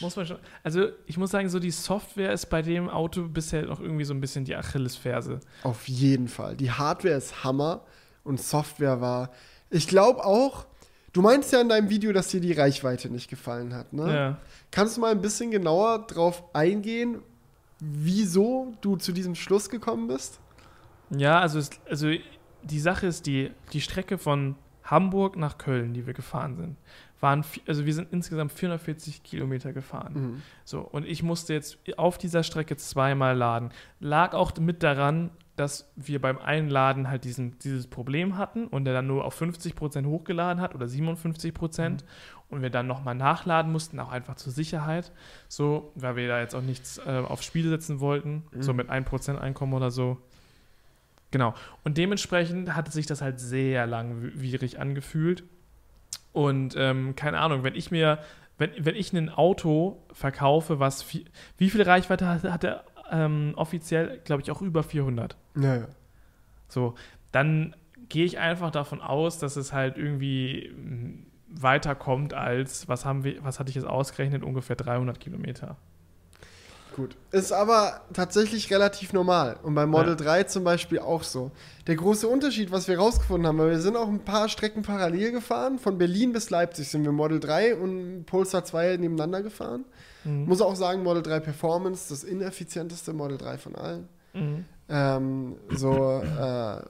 muss man schon. Also, ich muss sagen, so die Software ist bei dem Auto bisher noch irgendwie so ein bisschen die Achillesferse. Auf jeden Fall. Die Hardware ist Hammer und Software war. Ich glaube auch, du meinst ja in deinem Video, dass dir die Reichweite nicht gefallen hat, ne? Ja. Kannst du mal ein bisschen genauer drauf eingehen, wieso du zu diesem Schluss gekommen bist? Ja, also, es, also die Sache ist, die, die Strecke von Hamburg nach Köln, die wir gefahren sind, waren, also wir sind insgesamt 440 Kilometer gefahren. Mhm. So, und ich musste jetzt auf dieser Strecke zweimal laden. Lag auch mit daran, dass wir beim Einladen halt diesen, dieses Problem hatten und er dann nur auf 50% hochgeladen hat oder 57% und wir dann nochmal nachladen mussten, auch einfach zur Sicherheit. So, weil wir da jetzt auch nichts äh, aufs Spiel setzen wollten, Mhm. so mit 1% Einkommen oder so. Genau. Und dementsprechend hatte sich das halt sehr langwierig angefühlt. Und ähm, keine Ahnung, wenn ich mir, wenn, wenn ich ein Auto verkaufe, was, viel, wie viel Reichweite hat, hat er ähm, offiziell, glaube ich, auch über 400. Ja, ja. So, dann gehe ich einfach davon aus, dass es halt irgendwie mm, weiterkommt als, was haben wir, was hatte ich jetzt ausgerechnet, ungefähr 300 Kilometer. Gut. Ist aber tatsächlich relativ normal. Und beim Model Ja. 3 zum Beispiel auch so. Der große Unterschied, was wir rausgefunden haben, weil wir sind auch ein paar Strecken parallel gefahren. Von Berlin bis Leipzig sind wir Model 3 und Polestar 2 nebeneinander gefahren. Mhm. Muss auch sagen, Model 3 Performance, das ineffizienteste Model 3 von allen. Mhm. Ähm, so äh,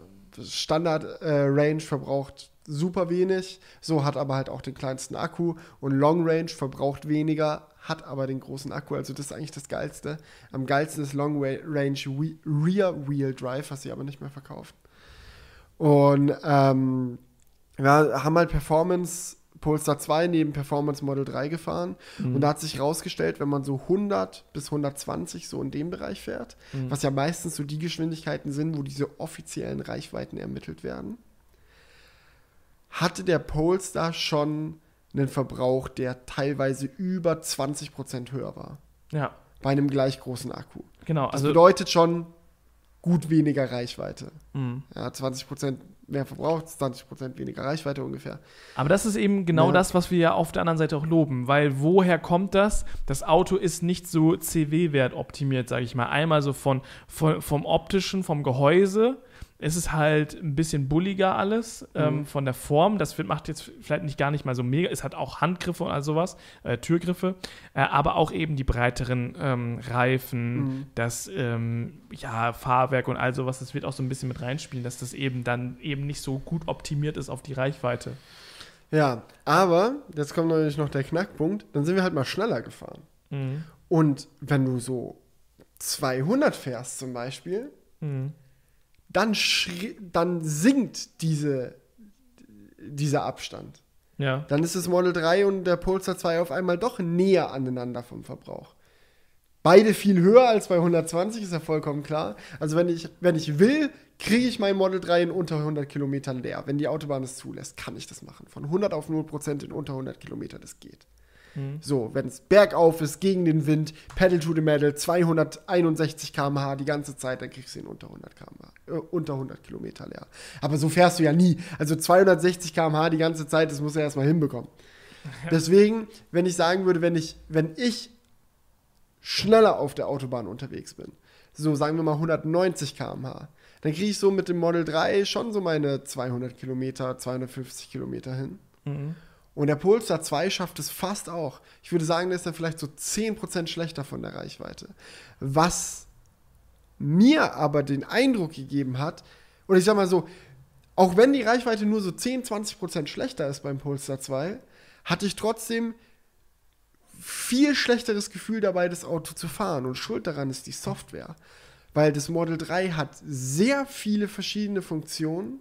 Standard-Range verbraucht super wenig, so hat aber halt auch den kleinsten Akku und Long Range verbraucht weniger, hat aber den großen Akku. Also das ist eigentlich das Geilste. Am geilsten ist Long Range We- Rear Wheel Drive, was sie aber nicht mehr verkaufen. Und ähm, wir haben halt Performance Polestar 2 neben Performance Model 3 gefahren Mhm. und da hat sich herausgestellt, wenn man so 100 bis 120 so in dem Bereich fährt, Mhm. was ja meistens so die Geschwindigkeiten sind, wo diese offiziellen Reichweiten ermittelt werden, hatte der Polestar schon einen Verbrauch, der teilweise über 20% höher war. Ja, Bei einem gleich großen Akku. genau. Das Also, bedeutet schon gut weniger Reichweite. mh. Ja, 20% mehr Verbrauch, 20% weniger Reichweite ungefähr. Aber das ist eben genau Ja. das, was wir ja auf der anderen Seite auch loben, weil woher kommt das? Das Auto ist nicht so CW-Wert optimiert, sage ich mal. Einmal so von, von, vom optischen, vom Gehäuse. Es ist halt ein bisschen bulliger alles ähm, Mhm. von der Form. Das macht jetzt vielleicht nicht gar nicht mal so mega. Es hat auch Handgriffe und all sowas, äh, Türgriffe, äh, aber auch eben die breiteren ähm, Reifen, Mhm. das ähm, ja, Fahrwerk und all sowas. Das wird auch so ein bisschen mit reinspielen, dass das eben dann eben nicht so gut optimiert ist auf die Reichweite. Ja, aber jetzt kommt natürlich noch der Knackpunkt, dann sind wir halt mal schneller gefahren. Mhm. Und wenn du so 200 fährst zum Beispiel, Mhm. Dann, dann sinkt diese, dieser Abstand. Ja. Dann ist das Model 3 und der Polestar 2 auf einmal doch näher aneinander vom Verbrauch. Beide viel höher als bei 120, ist ja vollkommen klar. Also wenn ich, wenn ich will, kriege ich mein Model 3 in unter 100 Kilometern leer. Wenn die Autobahn es zulässt, kann ich das machen. Von 100 auf 0% in unter 100 Kilometer, das geht. Mhm. So, wenn es bergauf ist, gegen den Wind, Pedal to the Metal, 261 km/h die ganze Zeit, dann kriegst du ihn unter 100 km/h, äh, unter 100 Kilometer leer. Aber so fährst du ja nie. Also 260 km/h die ganze Zeit, das muss er erstmal hinbekommen. Deswegen, wenn ich sagen würde, wenn ich, wenn ich schneller auf der Autobahn unterwegs bin, so sagen wir mal 190 km/h, dann kriege ich so mit dem Model 3 schon so meine 200 Kilometer, 250 Kilometer hin. Mhm. Und der Polestar 2 schafft es fast auch. Ich würde sagen, der ist dann vielleicht so 10% schlechter von der Reichweite. Was mir aber den Eindruck gegeben hat, und ich sag mal so, auch wenn die Reichweite nur so 10, 20% schlechter ist beim Polestar 2, hatte ich trotzdem viel schlechteres Gefühl dabei, das Auto zu fahren. Und schuld daran ist die Software. Weil das Model 3 hat sehr viele verschiedene Funktionen,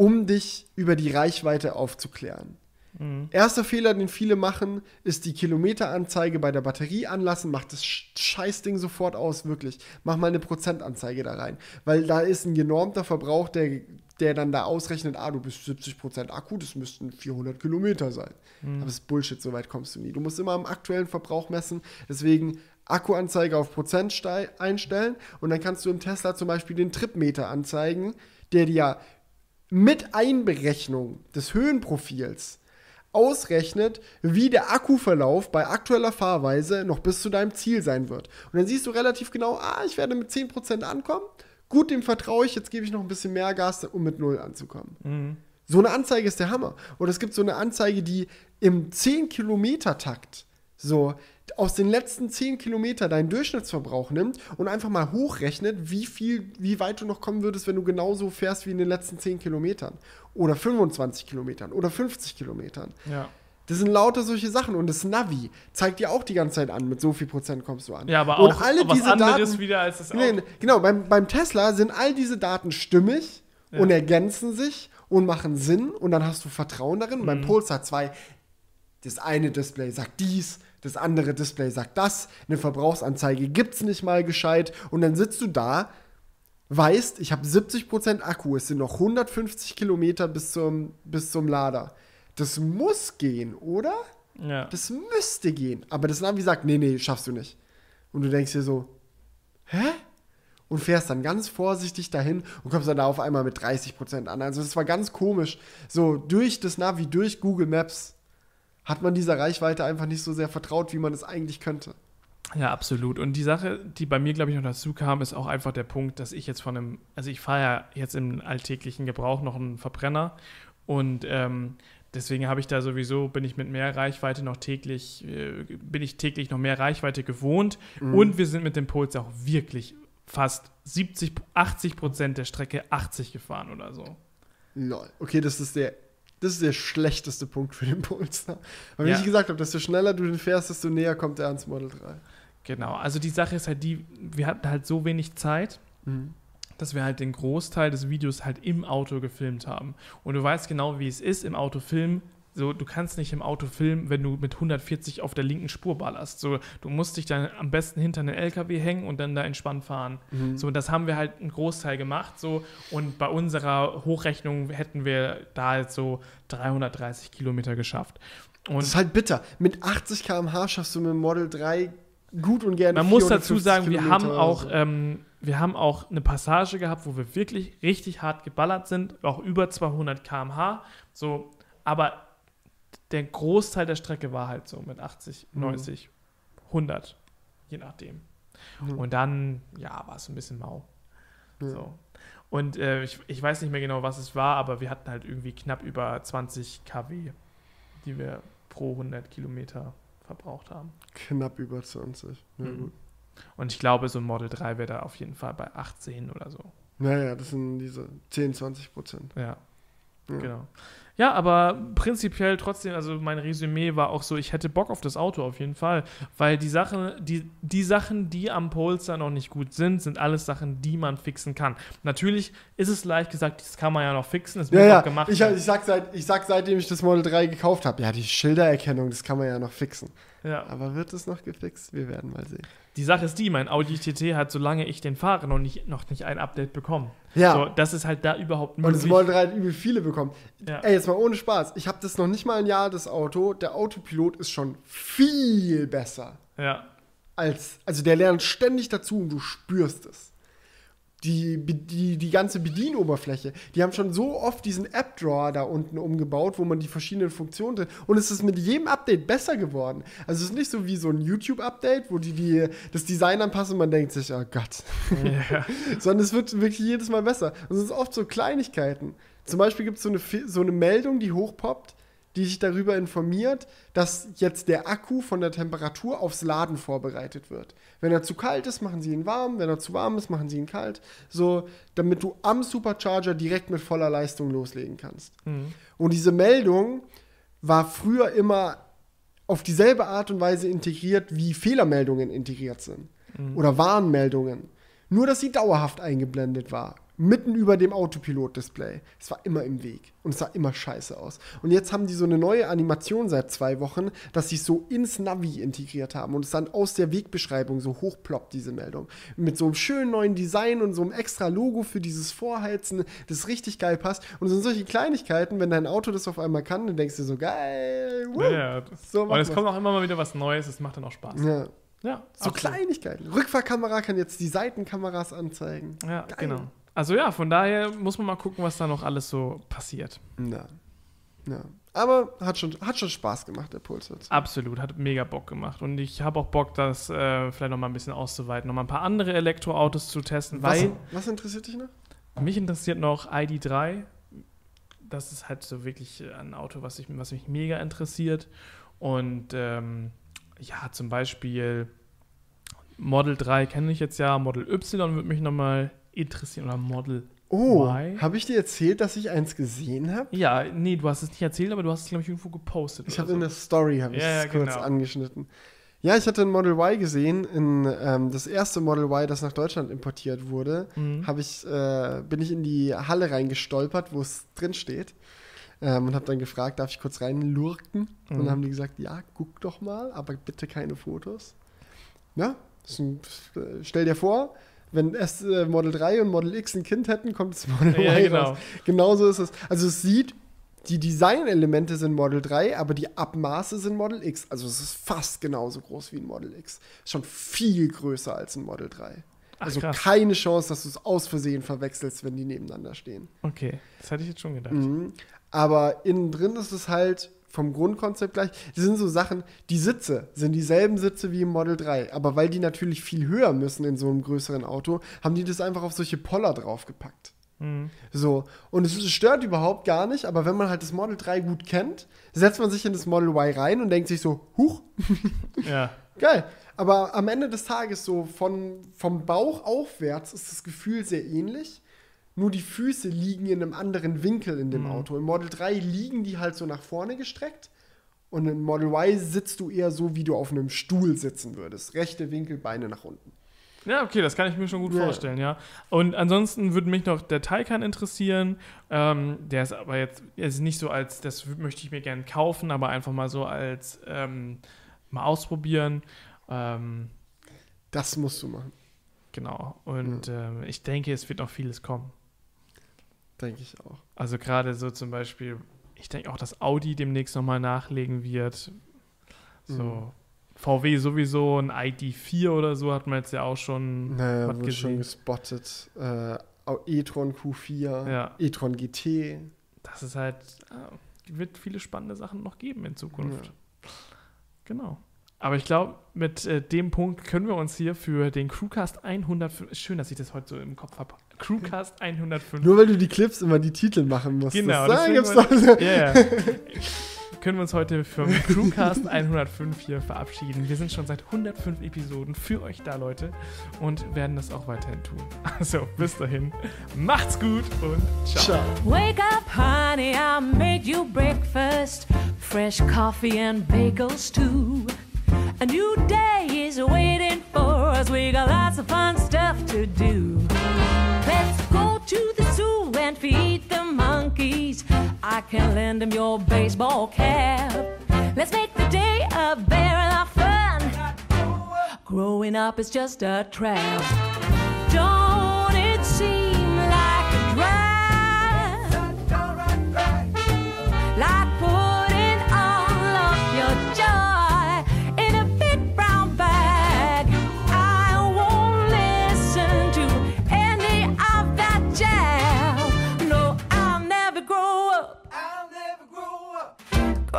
um dich über die Reichweite aufzuklären. Mhm. Erster Fehler, den viele machen, ist die Kilometeranzeige bei der Batterie anlassen. Mach das Sch- Scheißding sofort aus, wirklich. Mach mal eine Prozentanzeige da rein. Weil da ist ein genormter Verbrauch, der, der dann da ausrechnet, ah, du bist 70% Akku, das müssten 400 Kilometer sein. Aber das ist Bullshit, so weit kommst du nie. Du musst immer am aktuellen Verbrauch messen. Deswegen Akkuanzeige auf Prozent einstellen und dann kannst du im Tesla zum Beispiel den Tripmeter anzeigen, der dir mit Einberechnung des Höhenprofils ausrechnet, wie der Akkuverlauf bei aktueller Fahrweise noch bis zu deinem Ziel sein wird. Und dann siehst du relativ genau, ah, ich werde mit 10% ankommen. Gut, dem vertraue ich, jetzt gebe ich noch ein bisschen mehr Gas, um mit 0 anzukommen. Mhm. So eine Anzeige ist der Hammer. Und es gibt so eine Anzeige, die im 10-Kilometer-Takt, so, aus den letzten 10 Kilometern deinen Durchschnittsverbrauch nimmt und einfach mal hochrechnet, wie viel, wie weit du noch kommen würdest, wenn du genauso fährst wie in den letzten 10 Kilometern. Oder 25 Kilometern oder 50 Kilometern. Ja. Das sind lauter solche Sachen. Und das Navi zeigt dir auch die ganze Zeit an, mit so viel Prozent kommst du an. Ja, aber und auch alle was diese anderes Daten, wieder als das Auto. Nee, genau, beim, beim Tesla sind all diese Daten stimmig Ja. und ergänzen sich und machen Sinn und dann hast du Vertrauen darin. Und Mhm. beim Polestar 2, das eine Display sagt dies, das andere Display sagt das, eine Verbrauchsanzeige gibt es nicht mal gescheit und dann sitzt du da, weißt, ich habe 70% Akku, es sind noch 150 Kilometer bis zum, bis zum Lader. Das muss gehen, oder? Ja. Das müsste gehen. Aber das Navi sagt, nee, nee, schaffst du nicht. Und du denkst dir so, hä? Und fährst dann ganz vorsichtig dahin und kommst dann da auf einmal mit 30% an. Also das war ganz komisch. So durch das Navi, durch Google Maps hat man dieser Reichweite einfach nicht so sehr vertraut, wie man es eigentlich könnte. Ja, absolut. Und die Sache, die bei mir, glaube ich, noch dazu kam, ist auch einfach der Punkt, dass ich jetzt von einem, also ich fahre ja jetzt im alltäglichen Gebrauch noch einen Verbrenner und ähm, deswegen habe ich da sowieso, bin ich mit mehr Reichweite noch täglich, äh, bin ich täglich noch mehr Reichweite gewohnt und wir sind mit dem Puls auch wirklich fast 70, 80 Prozent der Strecke 80 gefahren oder so. Lol. Okay, das ist der, das ist der schlechteste Punkt für den Polestar. Weil wie Ja. ich gesagt habe, desto schneller du den fährst, desto näher kommt er ans Model 3. Genau, also die Sache ist halt die, wir hatten halt so wenig Zeit, Mhm. dass wir halt den Großteil des Videos halt im Auto gefilmt haben. Und du weißt genau, wie es ist im Auto filmen. So, du kannst nicht im Auto filmen, wenn du mit 140 auf der linken Spur ballerst. So, du musst dich dann am besten hinter einen LKW hängen und dann da entspannt fahren. Mhm. So, und das haben wir halt einen Großteil gemacht. So, und bei unserer Hochrechnung hätten wir da jetzt so 330 Kilometer geschafft. Das Und ist halt bitter. Mit 80 km/h schaffst du mit Model 3 gut und gerne Man muss dazu 450 sagen, wir haben auch, so. ähm, wir haben auch eine Passage gehabt, wo wir wirklich richtig hart geballert sind, auch über 200 km/h. So, aber der Großteil der Strecke war halt so mit 80, Mhm. 90, 100, je nachdem. Mhm. Und dann, ja, war es ein bisschen mau. Ja. So. Und äh, ich, ich weiß nicht mehr genau, was es war, aber wir hatten halt irgendwie knapp über 20 kW, die wir pro 100 Kilometer verbraucht haben. Knapp über 20. Ja, Mhm. gut. Und ich glaube, so ein Model 3 wäre da auf jeden Fall bei 18 oder so. Naja, das sind diese 10, 20 Prozent. Ja, Ja. genau. Ja, aber prinzipiell trotzdem, also mein Resümee war auch so, ich hätte Bock auf das Auto auf jeden Fall, weil die Sachen, die, die Sachen, die am Polestar noch nicht gut sind, sind alles Sachen, die man fixen kann. Natürlich ist es leicht gesagt, das kann man ja noch fixen, es Ja, muss ja, auch gemacht ich, ich, sag seit, ich sag seitdem ich das Model 3 gekauft habe, ja, die Schildererkennung, das kann man ja noch fixen. Ja. Aber wird es noch gefixt? Wir werden mal sehen. Die Sache ist die, mein Audi TT hat, solange ich den fahre, noch nicht, noch nicht ein Update bekommen. Ja. So, das ist halt da überhaupt Und das möglich. Model 3 hat übel viele bekommen. Ja. Ey, jetzt mal ohne Spaß. Ich habe das noch nicht mal ein Jahr, das Auto. Der Autopilot ist schon viel besser. ja. als, also der lernt ständig dazu und du spürst es. Die, die, die ganze Bedienoberfläche, die haben schon so oft diesen App-Drawer da unten umgebaut, wo man die verschiedenen Funktionen drin. Und es ist mit jedem Update besser geworden. Also es ist nicht so wie so ein YouTube-Update, wo die, die das Design anpassen und man denkt sich, oh Gott. ja. Sondern es wird wirklich jedes Mal besser. Und es sind oft so Kleinigkeiten. Zum Beispiel gibt es so eine, Fi- so eine Meldung, die hochpoppt, die dich darüber informiert, dass jetzt der Akku von der Temperatur aufs Laden vorbereitet wird. Wenn er zu kalt ist, machen sie ihn warm. Wenn er zu warm ist, machen sie ihn kalt. So, damit du am Supercharger direkt mit voller Leistung loslegen kannst. Mhm. Und diese Meldung war früher immer auf dieselbe Art und Weise integriert, wie Fehlermeldungen integriert sind. Oder Warnmeldungen. Nur, dass sie dauerhaft eingeblendet war. Mitten über dem Autopilot-Display. Es war immer im Weg. Und es sah immer scheiße aus. Und jetzt haben die so eine neue Animation seit zwei Wochen, dass sie es so ins Navi integriert haben. Und es dann aus der Wegbeschreibung so hochploppt, diese Meldung. Mit so einem schönen neuen Design und so einem extra Logo für dieses Vorheizen, das richtig geil passt. Und es sind solche Kleinigkeiten, wenn dein Auto das auf einmal kann, dann denkst du so, geil. Woo. Ja, ja. So Und es kommt auch immer mal wieder was Neues, es macht dann auch Spaß. Ja. Ja, So absolut. Kleinigkeiten. Rückfahrkamera kann jetzt die Seitenkameras anzeigen. Ja, Geil. genau. Also ja, von daher muss man mal gucken, was da noch alles so passiert. Ja. ja. Aber hat schon, hat schon Spaß gemacht, der Puls. jetzt. Absolut, hat mega Bock gemacht. Und ich habe auch Bock, das äh, vielleicht noch mal ein bisschen auszuweiten, noch mal ein paar andere Elektroautos zu testen, Was, weil was interessiert dich noch? mich interessiert noch ID3. Das ist halt so wirklich ein Auto, was, ich, was mich mega interessiert. Und ähm, ja, zum Beispiel Model 3 kenne ich jetzt ja, Model Y würde mich nochmal interessieren oder Model Oh, habe ich dir erzählt, dass ich eins gesehen habe? Ja, nee, du hast es nicht erzählt, aber du hast es, glaube ich, irgendwo gepostet. Ich habe in so. der Story habe ich Ja, ja, es kurz genau. angeschnitten. Ja, ich hatte ein Model Y gesehen, in, ähm, das erste Model Y, das nach Deutschland importiert wurde. Mhm. Habe ich, äh, bin ich in die Halle reingestolpert, wo es drin steht. Ähm, und habe dann gefragt, darf ich kurz reinlurken? Und Mhm. dann haben die gesagt, ja, guck doch mal, aber bitte keine Fotos. Ja, ein, äh, stell dir vor, wenn es äh, Model 3 und Model X ein Kind hätten, kommt das Model Ja, Y genau. raus. Genauso ist es. Also es sieht, die Designelemente sind Model 3, aber die Abmaße sind Model X. Also es ist fast genauso groß wie ein Model X. Schon viel größer als ein Model 3. Ach, also krass. keine Chance, dass du es aus Versehen verwechselst, wenn die nebeneinander stehen. Okay, das hätte ich jetzt schon gedacht. Mhm. Aber innen drin ist es halt vom Grundkonzept gleich. Das sind so Sachen, die Sitze sind dieselben Sitze wie im Model 3. Aber weil die natürlich viel höher müssen in so einem größeren Auto, haben die das einfach auf solche Poller draufgepackt. Mhm. So, und es stört überhaupt gar nicht, aber wenn man halt das Model 3 gut kennt, setzt man sich in das Model Y rein und denkt sich so, huch, Ja. geil. Aber am Ende des Tages so von, vom Bauch aufwärts ist das Gefühl sehr ähnlich. Nur die Füße liegen in einem anderen Winkel in dem Mhm. Auto. Im Model 3 liegen die halt so nach vorne gestreckt. Und im Model Y sitzt du eher so, wie du auf einem Stuhl sitzen würdest. Rechte Winkel, Beine nach unten. Ja, okay, das kann ich mir schon gut Ja. vorstellen, ja. Und ansonsten würde mich noch der Taycan interessieren. Ähm, der ist aber jetzt ist nicht so als, das möchte ich mir gerne kaufen, aber einfach mal so als ähm, mal ausprobieren. Ähm, Das musst du machen, genau. Und ähm, ich denke, es wird noch vieles kommen. Denke ich auch. Also gerade so zum Beispiel, ich denke auch, dass Audi demnächst nochmal nachlegen wird. So. Mhm. VW sowieso, ein ID4 oder so hat man jetzt ja auch schon Naja, wurde schon gespottet. Äh, e-tron Q4, Ja. e-tron GT. Das ist halt, äh, wird viele spannende Sachen noch geben in Zukunft. Genau. Aber ich glaube, mit äh, dem Punkt können wir uns hier für den Crewcast 105, schön, dass ich das heute so im Kopf habe, Crewcast 105, Nur weil du die Clips immer die Titel machen musst. Genau, Da deswegen gibt's doch ja. Können wir uns heute vom Crewcast 105 hier verabschieden. Wir sind schon seit 105 Episoden für euch da, Leute, und werden das auch weiterhin tun. Also, bis dahin, macht's gut und ciao. Ciao. Wake up, honey, I made you breakfast. Fresh coffee and bagels, too. A new day is waiting for us. We got lots of fun stuff to do. To the zoo and feed the monkeys. I can lend them your baseball cap. Let's make the day a barrel of fun. Growing up is just a trap. Don't it seem